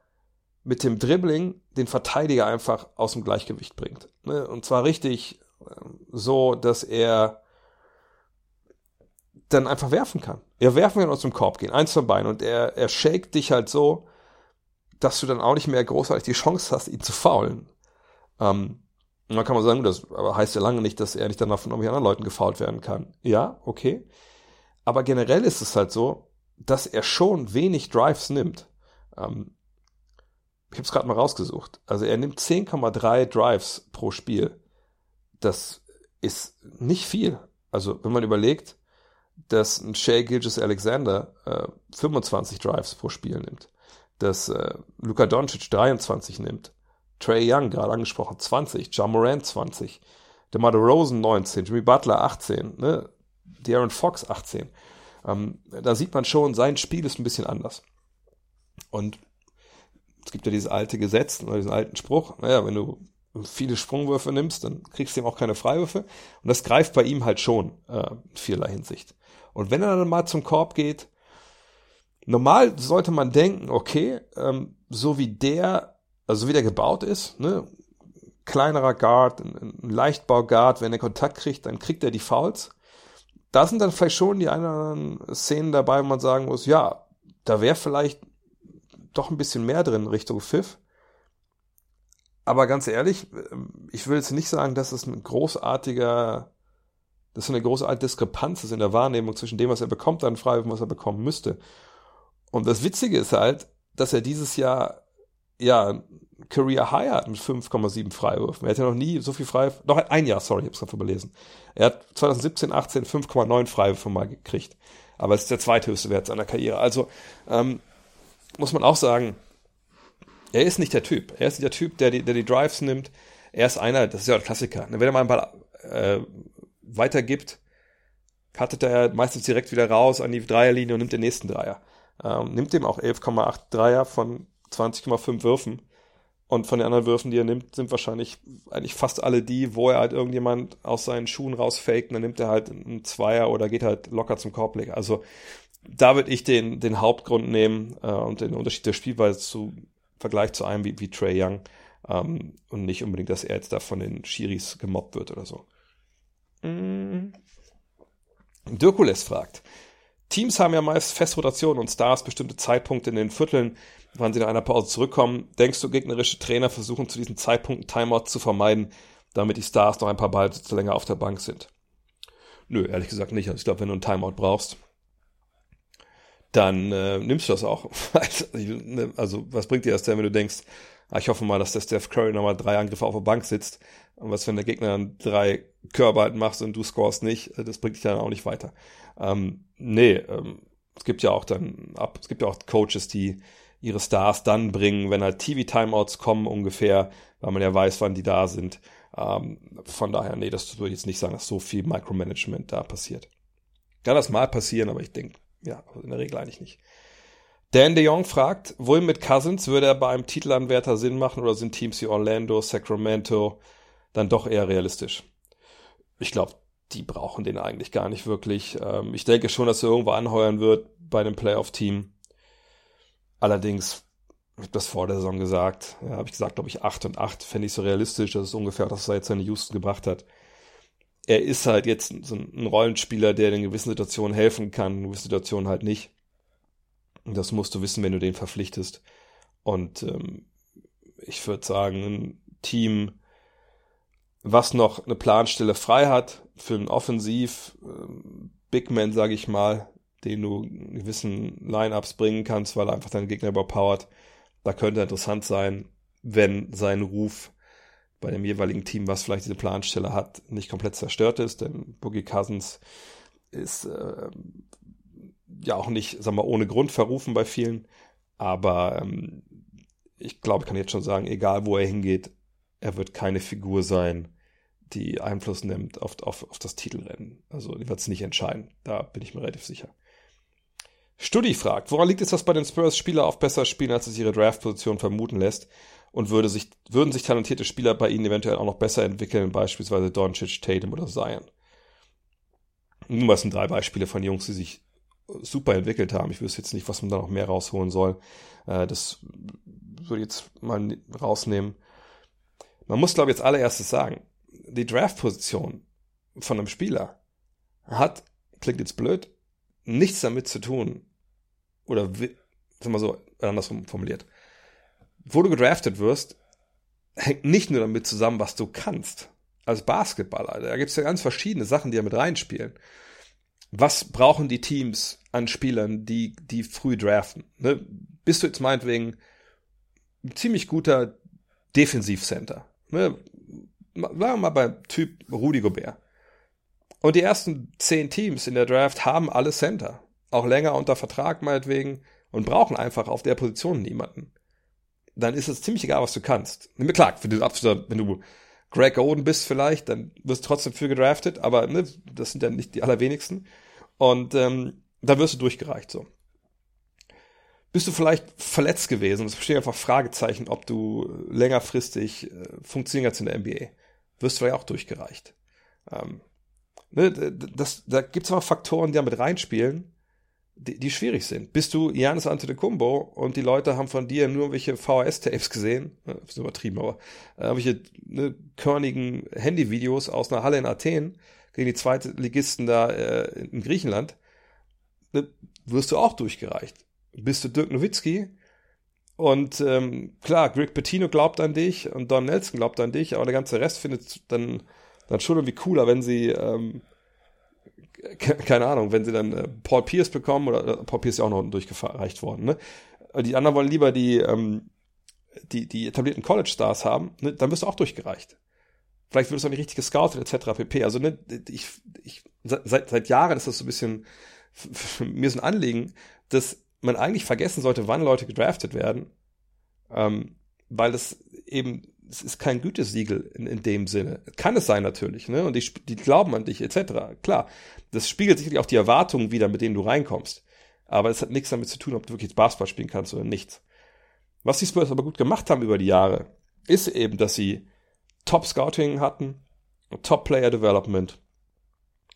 mit dem Dribbling den Verteidiger einfach aus dem Gleichgewicht bringt. Ne? Und zwar richtig äh, so, dass er dann einfach werfen kann. Er werfen kann aus dem Korb gehen, eins von beiden. Und er, er shakt dich halt so, dass du dann auch nicht mehr großartig die Chance hast, ihn zu faulen. Ähm, und dann kann man sagen, das heißt ja lange nicht, dass er nicht danach von irgendwelchen anderen Leuten gefault werden kann. Ja, okay. Aber generell ist es halt so, dass er schon wenig Drives nimmt. Ähm, ich habe es gerade mal rausgesucht. Also er nimmt 10,3 Drives pro Spiel. Das ist nicht viel. Also wenn man überlegt, dass ein Shea Gilgis Alexander äh, 25 Drives pro Spiel nimmt, dass äh, Luka Doncic 23 nimmt, Trey Young, gerade angesprochen, 20, John Moran 20, DeMar Rosen 19, Jimmy Butler 18, ne? De'Aaron Fox 18. Ähm, da sieht man schon, sein Spiel ist ein bisschen anders. Und es gibt ja dieses alte Gesetz oder diesen alten Spruch, naja, wenn du viele Sprungwürfe nimmst, dann kriegst du ihm auch keine Freiwürfe. Und das greift bei ihm halt schon äh, in vielerlei Hinsicht. Und wenn er dann mal zum Korb geht, normal sollte man denken, okay, ähm, so wie der, also wie der gebaut ist, ne, kleinerer Guard, ein, ein Leichtbau-Guard, wenn er Kontakt kriegt, dann kriegt er die Fouls. Da sind dann vielleicht schon die anderen Szenen dabei, wo man sagen muss, ja, da wäre vielleicht doch ein bisschen mehr drin Richtung Pfiff. Aber ganz ehrlich, ähm, ich will jetzt nicht sagen, dass es ein großartiger, dass eine großartige Diskrepanz ist in der Wahrnehmung zwischen dem, was er bekommt an Freiwürfen, was er bekommen müsste. Und das Witzige ist halt, dass er dieses Jahr, ja, Career High hat mit 5,7 Freiwürfen. Er hat ja noch nie so viel Freiwürfe, noch ein Jahr, sorry, ich hab's gerade überlesen. Er hat 2017, 18 5,9 Freiwürfe mal gekriegt. Aber es ist der zweithöchste Wert seiner Karriere. Also, ähm, muss man auch sagen, er ist nicht der Typ. Er ist nicht der Typ, der die, der die Drives nimmt. Er ist einer, das ist ja ein Klassiker. Wenn er mal einen Ball äh, weitergibt, cuttet er meistens direkt wieder raus an die Dreierlinie und nimmt den nächsten Dreier. Ähm, nimmt dem auch 11,8 Dreier von 20,5 Würfen. Und von den anderen Würfen, die er nimmt, sind wahrscheinlich eigentlich fast alle die, wo er halt irgendjemand aus seinen Schuhen rausfaked, und dann nimmt er halt einen Zweier oder geht halt locker zum Korbleger. Also da würde ich den, den Hauptgrund nehmen äh, und den Unterschied der Spielweise zu Vergleich zu einem wie, wie Trey Young ähm, und nicht unbedingt, dass er jetzt da von den Shiris gemobbt wird oder so. Mm. Dirkules fragt. Teams haben ja meist Festrotation und Stars bestimmte Zeitpunkte in den Vierteln, wann sie nach einer Pause zurückkommen. Denkst du, gegnerische Trainer versuchen zu diesen Zeitpunkten Timeout zu vermeiden, damit die Stars noch ein paar Ballsitze länger auf der Bank sind? Nö, ehrlich gesagt nicht. Also ich glaube, wenn du einen Timeout brauchst, dann äh, nimmst du das auch. Also, ne, also, was bringt dir das denn, wenn du denkst, ah, ich hoffe mal, dass der Steph Curry nochmal drei Angriffe auf der Bank sitzt. Und was, wenn der Gegner dann drei Körbe halt macht und du scorest nicht, äh, das bringt dich dann auch nicht weiter. Ähm, nee, ähm, es gibt ja auch dann, ab, es gibt ja auch Coaches, die ihre Stars dann bringen, wenn halt TV-Timeouts kommen ungefähr, weil man ja weiß, wann die da sind. Ähm, von daher, nee, das würde ich jetzt nicht sagen, dass so viel Micromanagement da passiert. Kann das mal passieren, aber ich denke, ja, in der Regel eigentlich nicht. Dan de Jong fragt, wohin mit Cousins würde er bei einem Titelanwärter Sinn machen oder sind Teams wie Orlando, Sacramento dann doch eher realistisch? Ich glaube, die brauchen den eigentlich gar nicht wirklich. Ähm, ich denke schon, dass er irgendwo anheuern wird bei einem Playoff-Team. Allerdings, ich habe das vor der Saison gesagt, ja, habe ich gesagt, glaube ich, 8 und 8 fände ich so realistisch. Das ist ungefähr das, was er jetzt in Houston gebracht hat er ist halt jetzt so ein Rollenspieler, der in gewissen Situationen helfen kann, in gewissen Situationen halt nicht. Und das musst du wissen, wenn du den verpflichtest. Und ähm, ich würde sagen, ein Team, was noch eine Planstelle frei hat für einen Offensiv, ähm, Big Man, sage ich mal, den du in gewissen Lineups bringen kannst, weil er einfach deinen Gegner überpowert. Da könnte interessant sein, wenn sein Ruf bei dem jeweiligen Team, was vielleicht diese Planstelle hat, nicht komplett zerstört ist, denn Boogie Cousins ist äh, ja auch nicht, sagen wir, ohne Grund verrufen bei vielen, aber ähm, ich glaube, ich kann jetzt schon sagen, egal wo er hingeht, er wird keine Figur sein, die Einfluss nimmt auf, auf, auf das Titelrennen. Also die wird es nicht entscheiden. Da bin ich mir relativ sicher. Studi fragt, woran liegt es, dass bei den Spurs Spieler oft besser spielen, als es ihre Draft-Position vermuten lässt? Und würde sich, würden sich talentierte Spieler bei ihnen eventuell auch noch besser entwickeln, beispielsweise Doncic, Tatum oder Zion? Nun, was sind drei Beispiele von Jungs, die sich super entwickelt haben. Ich wüsste jetzt nicht, was man da noch mehr rausholen soll. Äh, das würde ich jetzt mal rausnehmen. Man muss, glaube ich, jetzt allererstes sagen, die Draft-Position von einem Spieler hat, klingt jetzt blöd, nichts damit zu tun, oder sagen wir so andersrum formuliert, wo du gedraftet wirst, hängt nicht nur damit zusammen, was du kannst als Basketballer. Da gibt es ja ganz verschiedene Sachen, die da mit reinspielen. Was brauchen die Teams an Spielern, die, die früh draften? Ne? Bist du jetzt meinetwegen ein ziemlich guter Defensivcenter? Ne? Sagen wir mal beim Typ Rudi Gobert. Und die ersten zehn Teams in der Draft haben alle Center. Auch länger unter Vertrag meinetwegen und brauchen einfach auf der Position niemanden. Dann ist es ziemlich egal, was du kannst. Klar, wenn du, wenn du Greg Oden bist vielleicht, dann wirst du trotzdem für gedraftet, aber ne, das sind ja nicht die allerwenigsten. Und ähm, da wirst du durchgereicht so. Bist du vielleicht verletzt gewesen? Es bestehen einfach Fragezeichen, ob du längerfristig äh, funktionieren kannst in der NBA. Wirst du vielleicht auch durchgereicht. Ähm, ne, das, da gibt es aber Faktoren, die da mit reinspielen, die, die schwierig sind. Bist du Janis Antetokounmpo und die Leute haben von dir nur welche VHS-Tapes gesehen, das ist übertrieben, aber äh, welche ne, körnigen Handyvideos aus einer Halle in Athen gegen die zweite Ligisten da äh, in Griechenland, ne, wirst du auch durchgereicht. Bist du Dirk Nowitzki und ähm, klar, Greg Pettino glaubt an dich und Don Nelson glaubt an dich, aber der ganze Rest findet dann dann schon irgendwie cooler, wenn sie, ähm, keine Ahnung, wenn sie dann äh, Paul Pierce bekommen, oder äh, Paul Pierce ist ja auch noch durchgereicht worden, ne? Die anderen wollen lieber die, ähm, die, die etablierten College-Stars haben, ne? dann wirst du auch durchgereicht. Vielleicht wird es auch nicht richtig gescoutet, etc. pp. Also, ne, ich, ich, seit, seit Jahren ist das so ein bisschen, mir ist ein Anliegen, dass man eigentlich vergessen sollte, wann Leute gedraftet werden, ähm, weil das eben es ist kein Gütesiegel in, in dem Sinne. Kann es sein natürlich, ne? Und die, die glauben an dich, etc. Klar, das spiegelt sicherlich auch die Erwartungen wieder, mit denen du reinkommst. Aber es hat nichts damit zu tun, ob du wirklich Basketball spielen kannst oder nichts. Was die Spurs aber gut gemacht haben über die Jahre, ist eben, dass sie Top-Scouting hatten, Top-Player-Development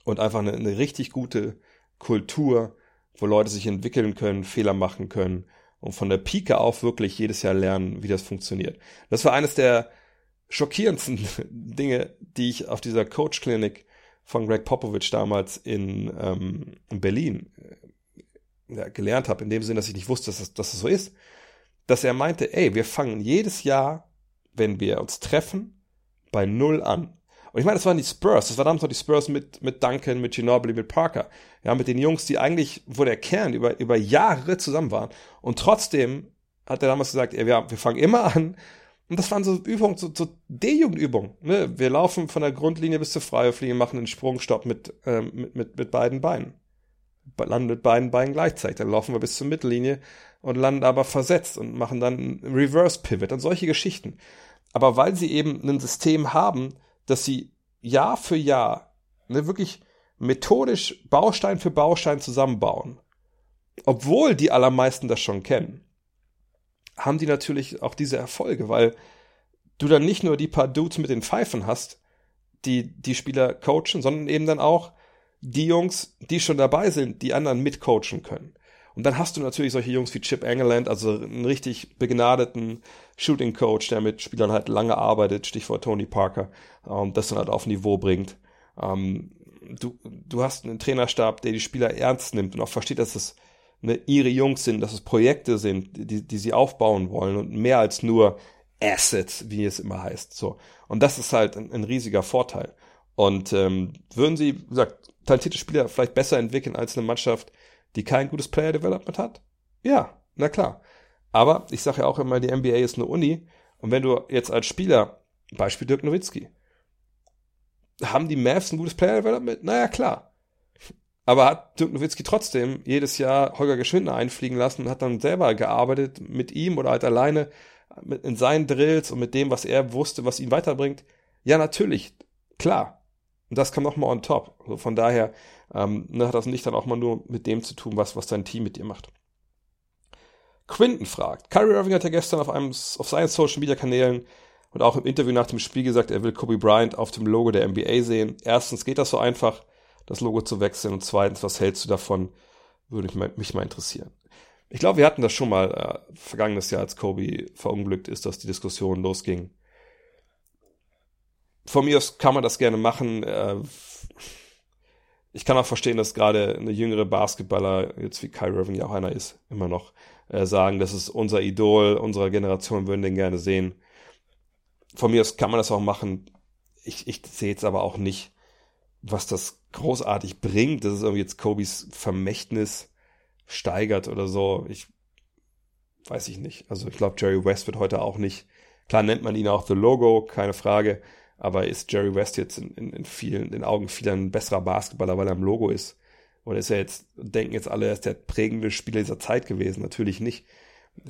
und einfach eine, eine richtig gute Kultur, wo Leute sich entwickeln können, Fehler machen können und von der Pike auf wirklich jedes Jahr lernen, wie das funktioniert. Das war eines der schockierendsten Dinge, die ich auf dieser Coach Clinic von Greg Popovich damals in, ähm, in Berlin äh, ja, gelernt habe, in dem Sinne, dass ich nicht wusste, dass das, dass das so ist, dass er meinte, ey, wir fangen jedes Jahr, wenn wir uns treffen, bei Null an. Und ich meine, das waren die Spurs, das war damals noch die Spurs mit, mit Duncan, mit Ginobili, mit Parker. Ja, mit den Jungs, die eigentlich, wo der Kern über, über Jahre zusammen waren. Und trotzdem hat er damals gesagt, ey, wir, wir fangen immer an. Und das waren so Übungen, so, so D-Jugendübungen. Ne? Wir laufen von der Grundlinie bis zur Freiwurflinie, machen einen Sprungstopp mit, ähm, mit, mit, mit beiden Beinen. Landen mit beiden Beinen gleichzeitig. Dann laufen wir bis zur Mittellinie und landen aber versetzt und machen dann Reverse Pivot und solche Geschichten. Aber weil sie eben ein System haben, dass sie Jahr für Jahr ne, wirklich methodisch Baustein für Baustein zusammenbauen, obwohl die allermeisten das schon kennen, haben die natürlich auch diese Erfolge, weil du dann nicht nur die paar Dudes mit den Pfeifen hast, die die Spieler coachen, sondern eben dann auch die Jungs, die schon dabei sind, die anderen mitcoachen können. Und dann hast du natürlich solche Jungs wie Chip Engeland, also einen richtig begnadeten Shooting Coach, der mit Spielern halt lange arbeitet, Stichwort Tony Parker, ähm, das dann halt auf Niveau bringt. Ähm, du, du hast einen Trainerstab, der die Spieler ernst nimmt und auch versteht, dass es ne, ihre Jungs sind, dass es Projekte sind, die, die sie aufbauen wollen und mehr als nur Assets, wie es immer heißt. So. Und das ist halt ein, ein riesiger Vorteil. Und ähm, würden sie, wie gesagt, talentierte Spieler vielleicht besser entwickeln als eine Mannschaft, die kein gutes Player Development hat? Ja, na klar. Aber ich sage ja auch immer, die NBA ist eine Uni. Und wenn du jetzt als Spieler, Beispiel Dirk Nowitzki, haben die Mavs ein gutes Player Development? Naja, klar. Aber hat Dirk Nowitzki trotzdem jedes Jahr Holger Geschwindner einfliegen lassen und hat dann selber gearbeitet mit ihm oder halt alleine in seinen Drills und mit dem, was er wusste, was ihn weiterbringt? Ja, natürlich. Klar. Und das kam nochmal on top. Also von daher Ähm, ne, hat das nicht dann auch mal nur mit dem zu tun, was, was dein Team mit dir macht. Quinton fragt, Kyrie Irving hat ja gestern auf einem, auf seinen Social Media Kanälen und auch im Interview nach dem Spiel gesagt, er will Kobe Bryant auf dem Logo der NBA sehen. Erstens geht das so einfach, das Logo zu wechseln und zweitens, was hältst du davon? Würde mich mal interessieren. Ich glaube, wir hatten das schon mal äh, vergangenes Jahr, als Kobe verunglückt ist, dass die Diskussion losging. Von mir aus kann man das gerne machen. Äh, ich kann auch verstehen, dass gerade eine jüngere Basketballer, jetzt wie Kyrie Irving ja auch einer ist, immer noch, äh, sagen, das ist unser Idol unserer Generation, würden den gerne sehen. Von mir aus kann man das auch machen. Ich, ich sehe jetzt aber auch nicht, was das großartig bringt. Das ist irgendwie jetzt Kobes Vermächtnis steigert oder so. Ich weiß ich nicht. Also ich glaube, Jerry West wird heute auch nicht. Klar nennt man ihn auch The Logo, keine Frage. Aber ist Jerry West jetzt in, in, in vielen, in den Augen vieler ein besserer Basketballer, weil er im Logo ist? Oder ist er jetzt, denken jetzt alle, er ist der prägende Spieler dieser Zeit gewesen? Natürlich nicht.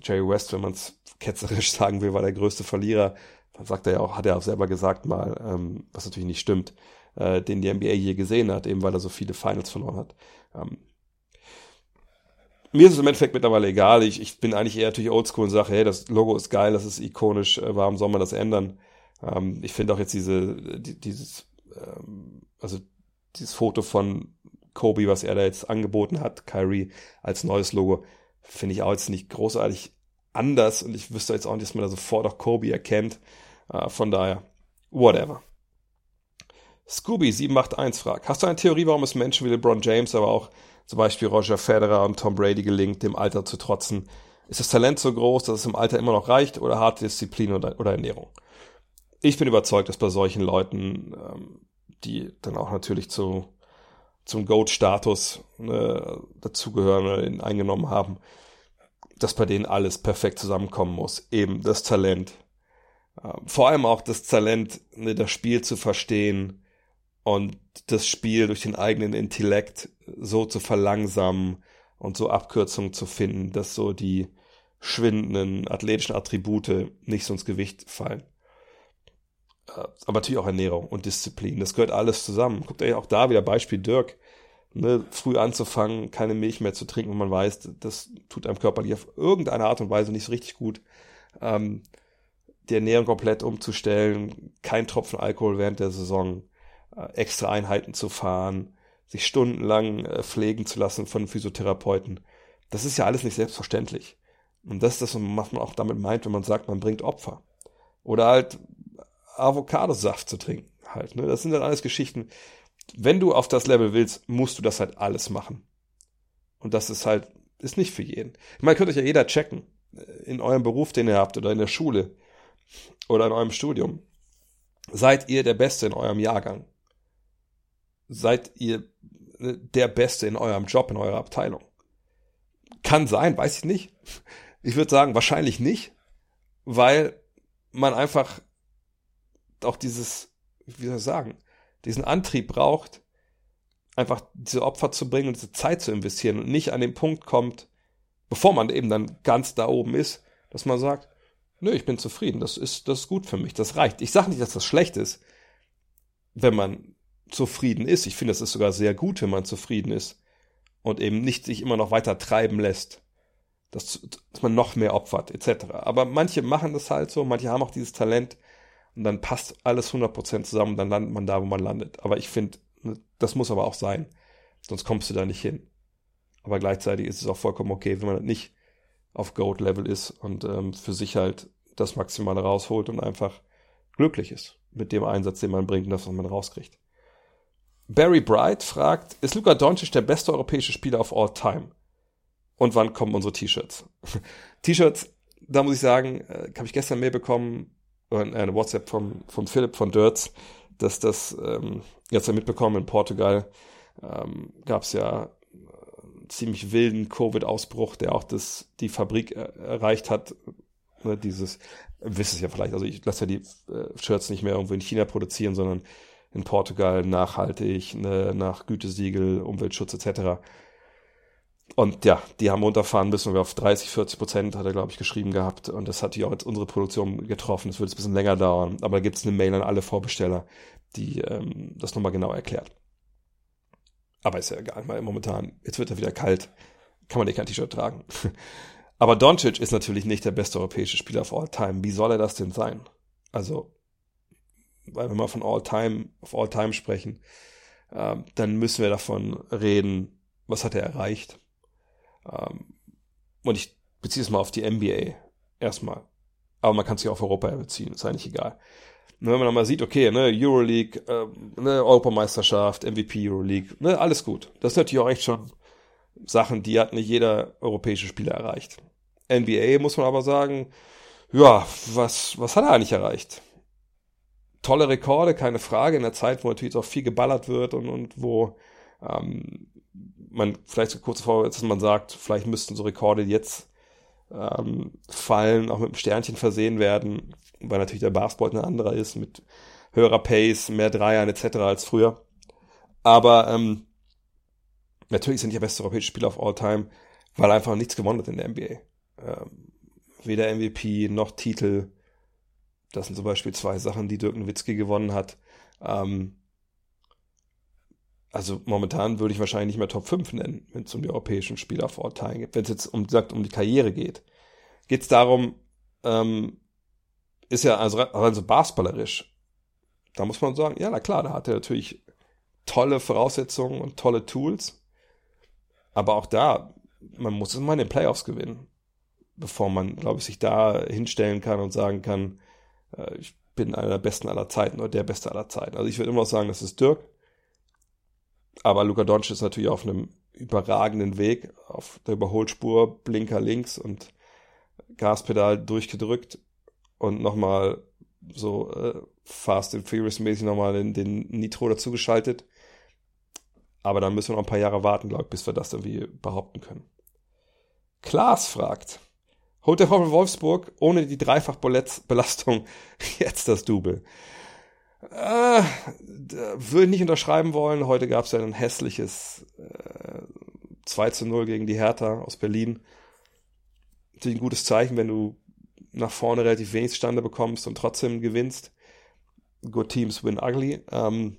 Jerry West, wenn man es ketzerisch sagen will, war der größte Verlierer. Sagt er ja auch, hat er auch selber gesagt mal, ähm, was natürlich nicht stimmt, äh, den die NBA je gesehen hat, eben weil er so viele Finals verloren hat. Ähm, mir ist es im Endeffekt mittlerweile egal. Ich, ich bin eigentlich eher natürlich oldschool und sage, hey, das Logo ist geil, das ist ikonisch, äh, warum soll man das ändern? Ähm, ich finde auch jetzt diese, die, dieses, ähm, also dieses Foto von Kobe, was er da jetzt angeboten hat, Kyrie als neues Logo, finde ich auch jetzt nicht großartig anders und ich wüsste jetzt auch nicht, dass man da sofort auch Kobe erkennt. Äh, von daher, whatever. Scooby781 fragt, hast du eine Theorie, warum es Menschen wie LeBron James, aber auch zum Beispiel Roger Federer und Tom Brady gelingt, dem Alter zu trotzen? Ist das Talent so groß, dass es im Alter immer noch reicht oder harte Disziplin oder, oder Ernährung? ich bin überzeugt, dass bei solchen Leuten, ähm, die dann auch natürlich zu, zum Goat-Status ne, dazugehören oder ihn eingenommen haben, dass bei denen alles perfekt zusammenkommen muss. Eben das Talent. Äh, vor allem auch das Talent, ne, das Spiel zu verstehen und das Spiel durch den eigenen Intellekt so zu verlangsamen und so Abkürzungen zu finden, dass so die schwindenden athletischen Attribute nicht so ins Gewicht fallen. Äh, aber natürlich auch Ernährung und Disziplin. Das gehört alles zusammen. Guckt euch auch da wieder Beispiel Dirk. Ne, früh anzufangen, keine Milch mehr zu trinken, wenn man weiß, das tut einem körperlich auf irgendeine Art und Weise nicht so richtig gut. Ähm, die Ernährung komplett umzustellen, kein Tropfen Alkohol während der Saison, äh, extra Einheiten zu fahren, sich stundenlang äh, pflegen zu lassen von Physiotherapeuten. Das ist ja alles nicht selbstverständlich. Und das ist das, was man auch damit meint, wenn man sagt, man bringt Opfer. Oder halt Avocadosaft zu trinken. Halt, ne? Das sind dann alles Geschichten. Wenn du auf das Level willst, musst du das halt alles machen. Und das ist halt, ist nicht für jeden. Ich meine, könnt euch ja jeder checken. In eurem Beruf, den ihr habt, oder in der Schule, oder in eurem Studium. Seid ihr der Beste in eurem Jahrgang? Seid ihr ne, der Beste in eurem Job, in eurer Abteilung? Kann sein, weiß ich nicht. Ich würde sagen, wahrscheinlich nicht, weil man einfach auch dieses, wie soll ich sagen, diesen Antrieb braucht, einfach diese Opfer zu bringen und diese Zeit zu investieren und nicht an den Punkt kommt, bevor man eben dann ganz da oben ist, dass man sagt, nö, ich bin zufrieden, das ist, das ist gut für mich, das reicht. Ich sage nicht, dass das schlecht ist, wenn man zufrieden ist. Ich finde, es ist sogar sehr gut, wenn man zufrieden ist und eben nicht sich immer noch weiter treiben lässt, dass, dass man noch mehr opfert, etc. Aber manche machen das halt so, manche haben auch dieses Talent, und dann passt alles 100% zusammen, dann landet man da, wo man landet. Aber ich finde, ne, das muss aber auch sein, sonst kommst du da nicht hin. Aber gleichzeitig ist es auch vollkommen okay, wenn man nicht auf Goat-Level ist und ähm, für sich halt das Maximale rausholt und einfach glücklich ist mit dem Einsatz, den man bringt und das, was man rauskriegt. Barry Bright fragt, ist Luka Doncic der beste europäische Spieler of all time? Und wann kommen unsere T-Shirts? T-Shirts, da muss ich sagen, äh, habe ich gestern Mail bekommen, eine WhatsApp vom, vom Philipp von Dörz, dass das ähm, jetzt mitbekommen in Portugal ähm, gab es ja ziemlich wilden Covid-Ausbruch, der auch das, die Fabrik er, erreicht hat. Dieses, wisst es ja vielleicht, also ich lasse ja die äh, Shirts nicht mehr irgendwo in China produzieren, sondern in Portugal nachhaltig, ne, nach Gütesiegel, Umweltschutz etc. Und ja, die haben runterfahren müssen wir auf 30, 40 Prozent, hat er, glaube ich, geschrieben gehabt. Und das hat ja auch jetzt unsere Produktion getroffen. Das wird jetzt ein bisschen länger dauern. Aber da gibt es eine Mail an alle Vorbesteller, die ähm, das nochmal genau erklärt. Aber ist ja egal, weil momentan, jetzt wird er wieder kalt, kann man eh kein T-Shirt tragen. Aber Doncic ist natürlich nicht der beste europäische Spieler of all time. Wie soll er das denn sein? Also, weil wenn wir von all time auf all time sprechen, äh, dann müssen wir davon reden, was hat er erreicht. Ähm, und ich beziehe es mal auf die NBA erstmal. Aber man kann sich auf Europa beziehen, ist eigentlich egal. Und wenn man dann mal sieht, okay, ne, Euroleague, äh, ne, Europameisterschaft, MVP Euroleague, ne, alles gut. Das ist natürlich auch echt schon Sachen, die hat nicht jeder europäische Spieler erreicht. NBA muss man aber sagen, ja, was, was hat er eigentlich erreicht? Tolle Rekorde, keine Frage, in der Zeit, wo natürlich auch viel geballert wird und, und wo ähm, man vielleicht so kurz vor, dass man sagt, vielleicht müssten so Rekorde jetzt ähm, fallen, auch mit einem Sternchen versehen werden, weil natürlich der Basketball ein anderer ist, mit höherer Pace, mehr Dreiern etc. als früher. Aber ähm, natürlich sind die beste europäische Spieler of all time, weil einfach nichts gewonnen hat in der NBA. Ähm, weder MVP noch Titel. Das sind zum Beispiel zwei Sachen, die Dirk Nowitzki gewonnen hat. Ähm, also momentan würde ich wahrscheinlich nicht mehr Top 5 nennen, wenn es um die europäischen Spieler geht. Wenn es jetzt um, sagt, um die Karriere geht, geht es darum, ähm, ist ja also, also basketballerisch. Da muss man sagen, ja, na klar, da hat er natürlich tolle Voraussetzungen und tolle Tools. Aber auch da, man muss immer in den Playoffs gewinnen, bevor man, glaube ich, sich da hinstellen kann und sagen kann, äh, ich bin einer der Besten aller Zeiten oder der Beste aller Zeiten. Also ich würde immer noch sagen, das ist Dirk. Aber Luka Doncic ist natürlich auf einem überragenden Weg, auf der Überholspur, Blinker links und Gaspedal durchgedrückt und nochmal so äh, Fast and Furious mäßig nochmal den, den Nitro dazugeschaltet. Aber dann müssen wir noch ein paar Jahre warten, glaube ich, bis wir das irgendwie behaupten können. Klaas fragt, holt der VfL Wolfsburg ohne die Dreifachbelastung jetzt das Double? Äh, würde ich nicht unterschreiben wollen. Heute gab es ja ein hässliches äh, 2 zu 0 gegen die Hertha aus Berlin. Natürlich ein gutes Zeichen, wenn du nach vorne relativ wenig Stande bekommst und trotzdem gewinnst. Good teams win ugly. Ähm,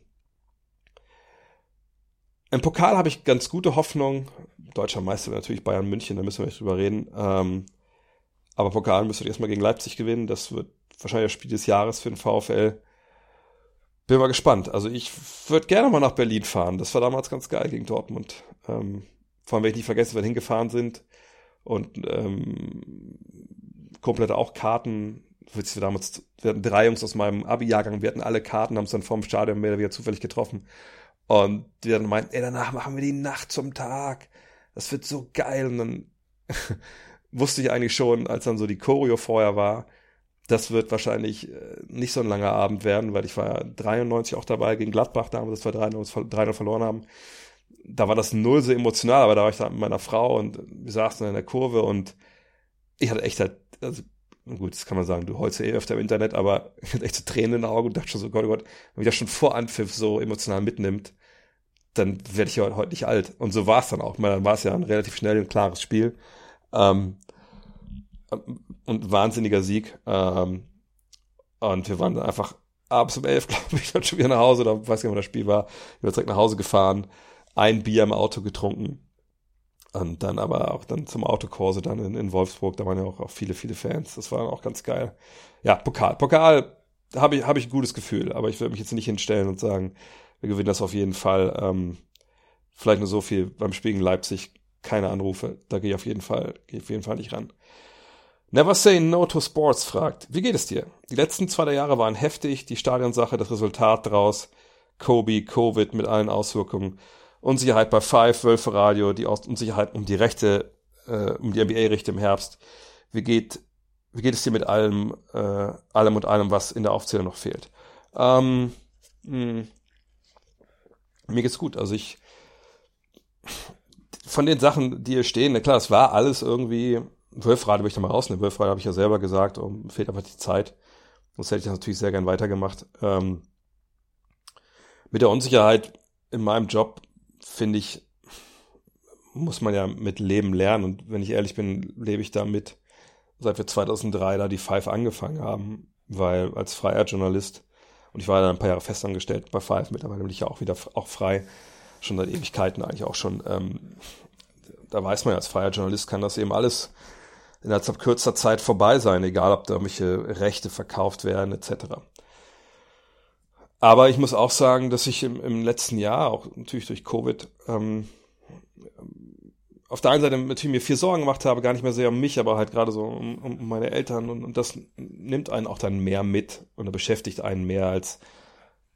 Im Pokal habe ich ganz gute Hoffnung. Deutscher Meister natürlich Bayern München, da müssen wir nicht drüber reden. Ähm, aber Pokal müsste erstmal gegen Leipzig gewinnen. Das wird wahrscheinlich das Spiel des Jahres für den VfL. Bin mal gespannt. Also ich würde gerne mal nach Berlin fahren. Das war damals ganz geil gegen Dortmund. Ähm, vor allem, wenn ich nicht vergessen, wenn wir hingefahren sind. Und ähm, komplett auch Karten. Wir damals, wir hatten drei Jungs aus meinem Abi-Jahrgang, wir hatten alle Karten, haben es dann vorm Stadion mehr oder weniger zufällig getroffen. Und die dann meinten, ey, danach machen wir die Nacht zum Tag. Das wird so geil. Und dann wusste ich eigentlich schon, als dann so die Choreo vorher war, das wird wahrscheinlich äh, nicht so ein langer Abend werden, weil ich war ja 93 auch dabei gegen Gladbach, damals, dass wir 3-0 verloren haben. Da war das null so emotional, aber da war ich da mit meiner Frau und wir saßen in der Kurve und ich hatte echt halt, also, gut, das kann man sagen, du heulst ja eh öfter im Internet, aber ich hatte echt so Tränen in den Augen und dachte schon so, Gott, oh Gott, wenn mich das schon vor Anpfiff so emotional mitnimmt, dann werde ich ja heute nicht alt. Und so war es dann auch. Dann war es ja ein relativ schnell ein klares Spiel. Ähm, und wahnsinniger Sieg. Ähm, und wir waren dann einfach abends um elf, glaube ich, dann schon wieder nach Hause, oder weiß gar nicht, wo das Spiel war. Ich bin direkt nach Hause gefahren, ein Bier im Auto getrunken. Und dann aber auch dann zum Autokurse dann in, in Wolfsburg, da waren ja auch, auch viele, viele Fans. Das war auch ganz geil. Ja, Pokal. Pokal habe ich, hab ich ein gutes Gefühl, aber ich würde mich jetzt nicht hinstellen und sagen, wir gewinnen das auf jeden Fall. Ähm, vielleicht nur so viel beim Spiel Leipzig, keine Anrufe. Da gehe ich auf jeden Fall, gehe ich auf jeden Fall nicht ran. Never Say No to Sports fragt, wie geht es dir? Die letzten zwei Jahre waren heftig, die Stadionsache, das Resultat daraus, Kobe, Covid mit allen Auswirkungen, Unsicherheit bei Five, Wölfe Radio, die Unsicherheit um die Rechte, äh, um die NBA-Rechte im Herbst. Wie geht, wie geht es dir mit allem, äh, allem und allem, was in der Aufzählung noch fehlt? Ähm, mh, hm, mir geht's gut. Also ich, von den Sachen, die hier stehen, na klar, es war alles irgendwie Wölfrade will ich mal rausnehmen. Wölfrade habe ich ja selber gesagt, um, fehlt einfach die Zeit. Sonst hätte ich das natürlich sehr gern weitergemacht. Ähm, mit der Unsicherheit in meinem Job, finde ich, muss man ja mit Leben lernen. Und wenn ich ehrlich bin, lebe ich damit, seit wir 2003 da die Five angefangen haben, weil als freier Journalist, und ich war dann ein paar Jahre festangestellt bei Five, mittlerweile bin ich ja auch wieder auch frei, schon seit Ewigkeiten eigentlich auch schon. Ähm, da weiß man ja, als freier Journalist kann das eben alles innerhalb kürzester Zeit vorbei sein, egal ob da irgendwelche Rechte verkauft werden etc. Aber ich muss auch sagen, dass ich im, im letzten Jahr, auch natürlich durch Covid, ähm, auf der einen Seite natürlich mir viel Sorgen gemacht habe, gar nicht mehr sehr um mich, aber halt gerade so um, um meine Eltern und, und das nimmt einen auch dann mehr mit und beschäftigt einen mehr als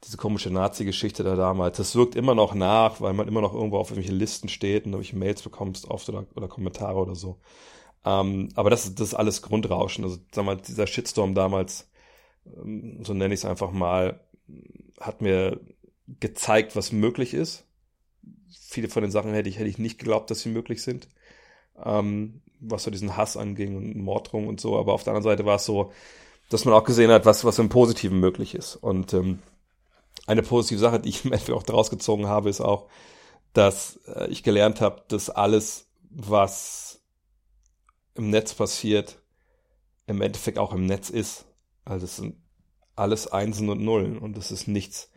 diese komische Nazi-Geschichte da damals. Das wirkt immer noch nach, weil man immer noch irgendwo auf irgendwelche Listen steht und irgendwelche Mails bekommst oft oder, oder Kommentare oder so. Ähm, aber das, ist das alles Grundrauschen. Also sag mal, dieser Shitstorm damals, ähm, so nenne ich es einfach mal, hat mir gezeigt, was möglich ist. Viele von den Sachen hätte ich, hätte ich nicht geglaubt, dass sie möglich sind. Ähm, was so diesen Hass anging und Morddrohung und so. Aber auf der anderen Seite war es so, dass man auch gesehen hat, was, was im Positiven möglich ist. Und ähm, eine positive Sache, die ich im Endeffekt auch daraus gezogen habe, ist auch, dass äh, ich gelernt habe, dass alles, was im Netz passiert, im Endeffekt auch im Netz ist. Also es sind alles Einsen und Nullen und es ist nichts,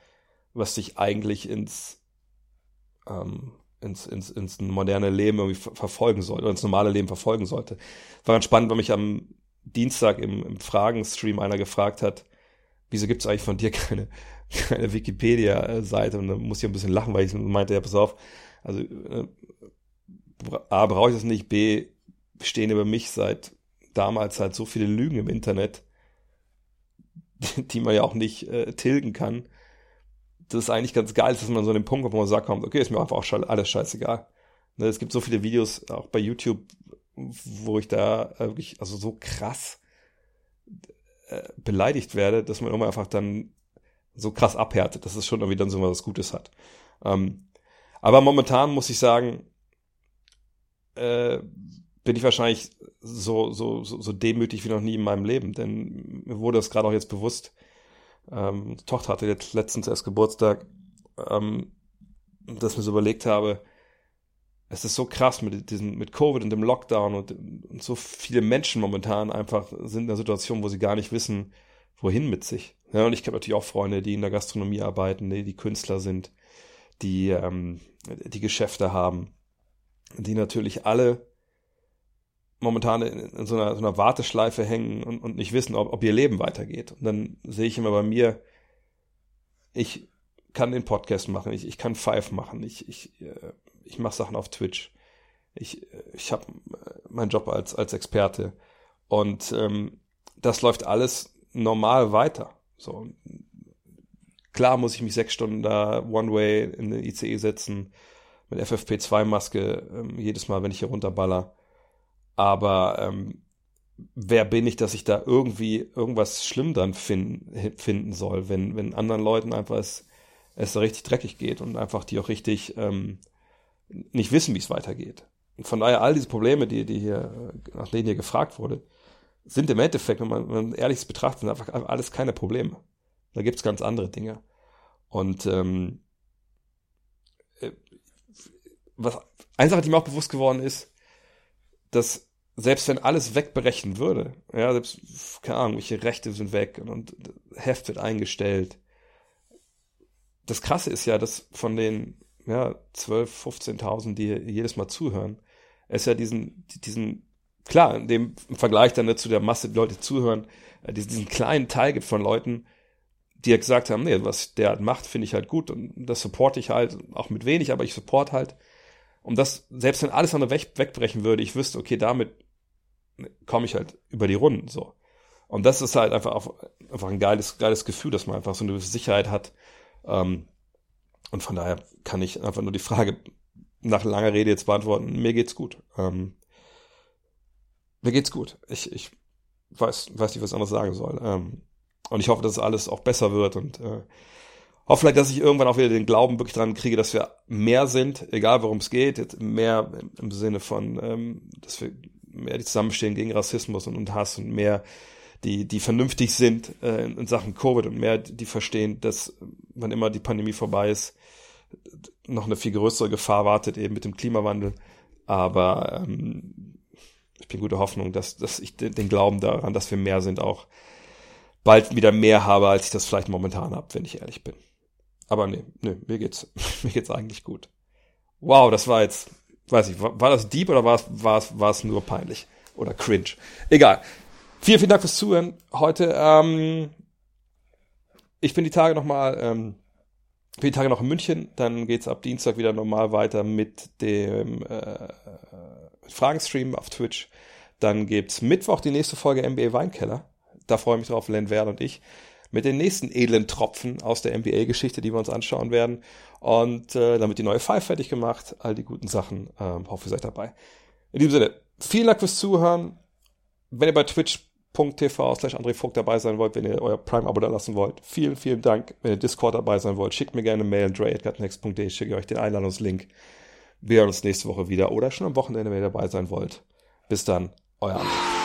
was dich eigentlich ins, ähm, ins, ins, ins moderne Leben irgendwie verfolgen sollte oder ins normale Leben verfolgen sollte. War ganz spannend, weil mich am Dienstag im, im Fragenstream einer gefragt hat, wieso gibt es eigentlich von dir keine, keine Wikipedia-Seite? Und da muss ich ein bisschen lachen, weil ich meinte, ja, pass auf, also äh, A, brauche ich das nicht, B, stehen über mich seit damals halt so viele Lügen im Internet, die man ja auch nicht äh, tilgen kann. Das ist eigentlich ganz geil, dass man so an den Punkt kommt, wo man sagt, kommt, okay, ist mir einfach auch alles scheißegal. Ne, es gibt so viele Videos, auch bei YouTube, wo ich da äh, wirklich, also so krass äh, beleidigt werde, dass man immer einfach dann so krass abhärtet, dass es schon irgendwie dann so was Gutes hat. Ähm, aber momentan muss ich sagen, äh, bin ich wahrscheinlich so, so, so, so demütig wie noch nie in meinem Leben, denn mir wurde das gerade auch jetzt bewusst. Ähm, die Tochter hatte jetzt letztens erst Geburtstag, ähm, dass mir so überlegt habe, es ist so krass mit diesem, mit Covid und dem Lockdown und, und so viele Menschen momentan einfach sind in der Situation, wo sie gar nicht wissen, wohin mit sich. Ja, und ich habe natürlich auch Freunde, die in der Gastronomie arbeiten, die, die Künstler sind, die, ähm, die Geschäfte haben, die natürlich alle momentan in, in so, einer, so einer Warteschleife hängen und, und nicht wissen, ob, ob ihr Leben weitergeht. Und dann sehe ich immer bei mir, ich kann den Podcast machen, ich, ich kann Five machen, ich, ich, äh, ich mache Sachen auf Twitch. Ich, ich habe meinen Job als, als Experte. Und ähm, das läuft alles normal weiter. So. Klar muss ich mich sechs Stunden da One-Way in den ICE setzen, mit FFP2-Maske, ähm, jedes Mal, wenn ich hier runterballer. Aber ähm, wer bin ich, dass ich da irgendwie irgendwas schlimm dran finden, finden soll, wenn, wenn anderen Leuten einfach es, es da richtig dreckig geht und einfach die auch richtig ähm, nicht wissen, wie es weitergeht. Und von daher all diese Probleme, die, die hier, nach denen hier gefragt wurde, sind im Endeffekt, wenn man, wenn man ehrlich betrachtet, sind einfach alles keine Probleme. Da gibt's ganz andere Dinge. Und ähm, äh, was eine Sache, die mir auch bewusst geworden ist, dass selbst wenn alles wegbrechen würde, ja, selbst, keine Ahnung, welche Rechte sind weg und, und Heft wird eingestellt. Das Krasse ist ja, dass von den ja, 12, 15.000, die jedes Mal zuhören, es ja diesen, diesen, klar, in dem Vergleich dann ne, zu der Masse, die Leute zuhören, äh, diesen, diesen kleinen Teil gibt von Leuten, die ja gesagt haben, nee, was der halt macht, finde ich halt gut und das supporte ich halt, auch mit wenig, aber ich support halt. Und das, selbst wenn alles andere weg, wegbrechen würde, ich wüsste, okay, damit komme ich halt über die Runden, so. Und das ist halt einfach, einfach ein geiles, geiles Gefühl, dass man einfach so eine Sicherheit hat. Ähm, und von daher kann ich einfach nur die Frage nach langer Rede jetzt beantworten. Mir geht's gut. Ähm, mir geht's gut. Ich, ich weiß, weiß nicht, was anderes sagen soll. Ähm, und ich hoffe, dass alles auch besser wird und äh, hoffe vielleicht, dass ich irgendwann auch wieder den Glauben wirklich dran kriege, dass wir mehr sind, egal worum es geht, jetzt mehr im Sinne von, ähm, dass wir mehr die zusammenstehen gegen Rassismus und, und Hass und mehr die, die vernünftig sind äh, in Sachen Covid und mehr die verstehen, dass wann immer die Pandemie vorbei ist, noch eine viel größere Gefahr wartet eben mit dem Klimawandel. Aber ähm, ich bin guter Hoffnung, dass, dass ich den, den Glauben daran, dass wir mehr sind, auch bald wieder mehr habe, als ich das vielleicht momentan habe, wenn ich ehrlich bin. Aber nee, nee, mir geht's, mir geht's eigentlich gut. Wow, das war jetzt, weiß ich, war, war das deep oder war es, war es, war es nur peinlich? Oder cringe? Egal. Vielen, vielen Dank fürs Zuhören heute. Ähm, ich bin die Tage nochmal, ähm, bin die Tage noch in München. Dann geht's ab Dienstag wieder normal weiter mit dem äh, Fragenstream auf Twitch. Dann gibt's Mittwoch die nächste Folge NBA Weinkeller. Da freue ich mich drauf, Len Wern und ich. Mit den nächsten edlen Tropfen aus der NBA-Geschichte, die wir uns anschauen werden. Und äh, wird die neue Five fertig gemacht. All die guten Sachen. Ähm, hoffe, ihr seid dabei. In diesem Sinne, vielen Dank fürs Zuhören. Wenn ihr bei twitch.tv slash André Vogt dabei sein wollt, wenn ihr euer Prime-Abo da lassen wollt, vielen, vielen Dank. Wenn ihr Discord dabei sein wollt, schickt mir gerne eine Mail an dre.next.de, schicke euch den Einladungslink. Wir hören uns nächste Woche wieder oder schon am Wochenende, wenn ihr dabei sein wollt. Bis dann, euer André.